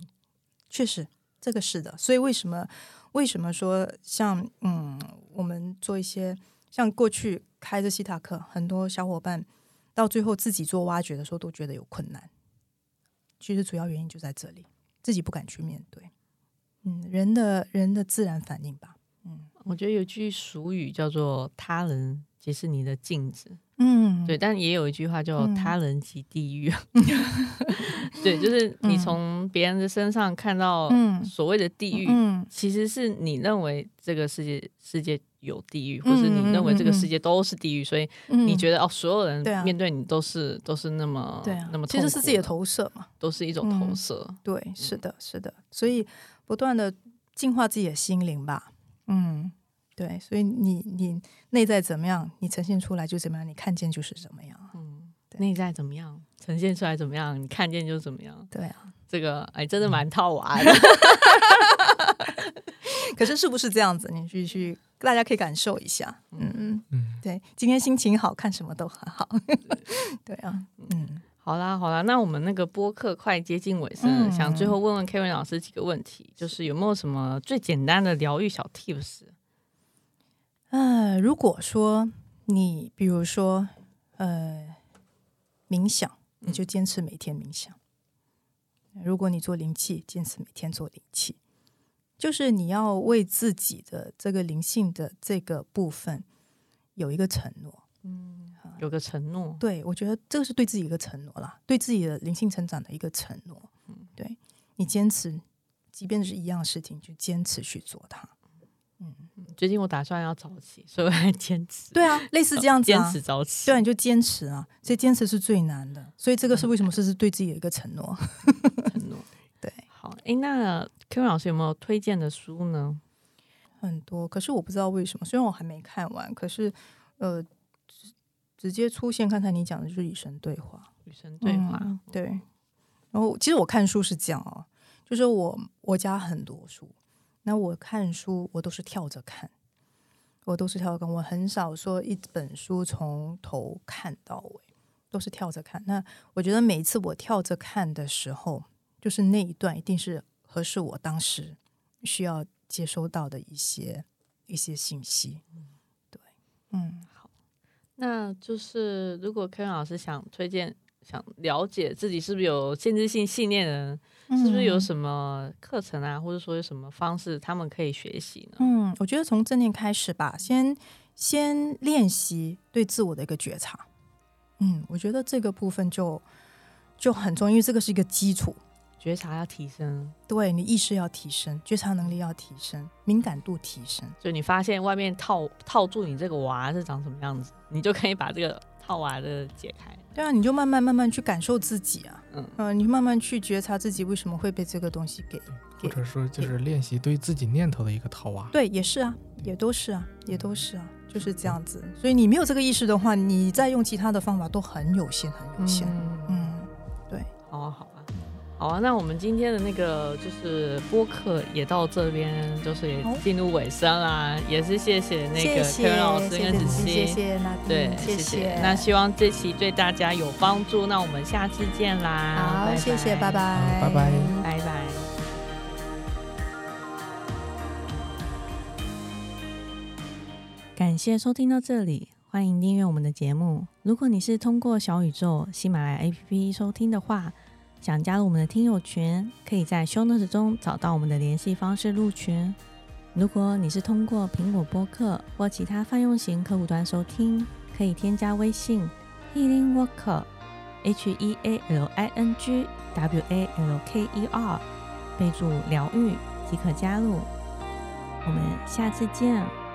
确实，这个是的。所以为什么为什么说像嗯，我们做一些像过去开着西塔课，很多小伙伴到最后自己做挖掘的时候都觉得有困难。其实主要原因就在这里，自己不敢去面对。嗯，人的人的自然反应吧。嗯我觉得有句俗语叫做“他人即是你的镜子”，嗯，对，但也有一句话叫“嗯他人即地狱 ”。对，就是 你嗯从别人的身上看到嗯所谓的地狱，嗯其实是你认为这个世界世界有地狱，或是你认为这个世界都是地狱，所以嗯，你觉得哦，所有人面对你都是都是那么对啊，那么其实是自己的投射嘛。都是一种投嗯射。对，是的，是的，所以不断的净化自己的心灵吧。嗯，对，所以你你内在怎么样，你呈现出来就怎么样，你看见就是怎么样。嗯，对内在怎么样，呈现出来怎么样，你看见就怎么样。对啊，这个哎，真的蛮套娃的。可是是不是这样子？你去去，大家可以感受一下。嗯嗯嗯，对，今天心情好看什么都很好。对 啊，嗯，好啦好啦，那我们那个播客快接近尾声了，嗯想最后问问 Kevin 老师几个问题，就是有没有什么最简单的疗愈小 tips？呃，如果说你比如说呃冥想，你就坚持每天冥想。如果你做灵气，坚持每天做灵气，就是你要为自己的这个灵性的这个部分有一个承诺。嗯有个承诺，对我觉得这个是对自己一个承诺啦，对自己的灵性成长的一个承诺。嗯对你坚持，即便是一样事情，就坚持去做它。嗯最近我打算要早起，所以我还坚持，对啊，类似这样子坚啊，持早起。对啊，你就坚持啊，所以坚持是最难的，所以这个是为什么这是对自己的一个承诺。承诺。对，好，诶，那 Kevin 老师有没有推荐的书呢？很多，可是我不知道为什么，虽然我还没看完，可是呃，直直接出现刚才你讲的就是与神对话。与神对话，嗯对，然后其实我看书是这样哦，就是我我家很多书，那我看书我都是跳着看，我都是跳着看，我很少说一本书从头看到尾，都是跳着看。那我觉得每一次我跳着看的时候，就是那一段一定是合适我当时需要接收到的一些一些信息。对，嗯。好那就是如果 Kevin 老师想推荐、想了解自己是不是有限制性信念的人，是不是有什么课程啊，或者说有什么方式他们可以学习呢？嗯，我觉得从正念开始吧，先先练习对自我的一个觉察。嗯，我觉得这个部分就就很重要，因为这个是一个基础。觉察要提升，对你意识要提升，觉察能力要提升，敏感度提升。就你发现外面套套住你这个娃是长什么样子，你就可以把这个套娃的解开。对啊，你就慢慢慢慢去感受自己啊，嗯呃，你慢慢去觉察自己为什么会被这个东西给或者说就是练习对自己念头的一个套娃。对，也是啊，也都是啊，也都是啊，就是这样子。所以你没有这个意识的话，你再用其他的方法都很有限，很有限。嗯，嗯，对，好啊，好啊。好啊，那我们今天的那个就是播客也到这边，就是也好进入尾声啦，也是谢谢那个谢谢 Kevin 老师跟子谢谢谢谢那对，谢谢。那希望这期对大家有帮助，那我们下次见啦，好，拜谢谢，拜，拜，拜拜拜拜。感谢收听到这里，欢迎订阅我们的节目。如果你是通过小宇宙、喜马拉雅 APP 收听的话，想加入我们的听友群，可以在 Show Notes 中找到我们的联系方式入群。如果你是通过苹果播客或其他泛用型客户端收听，可以添加微信 Healing Worker H E A L I N G W A L K E R，备注疗愈即可加入。我们下次见。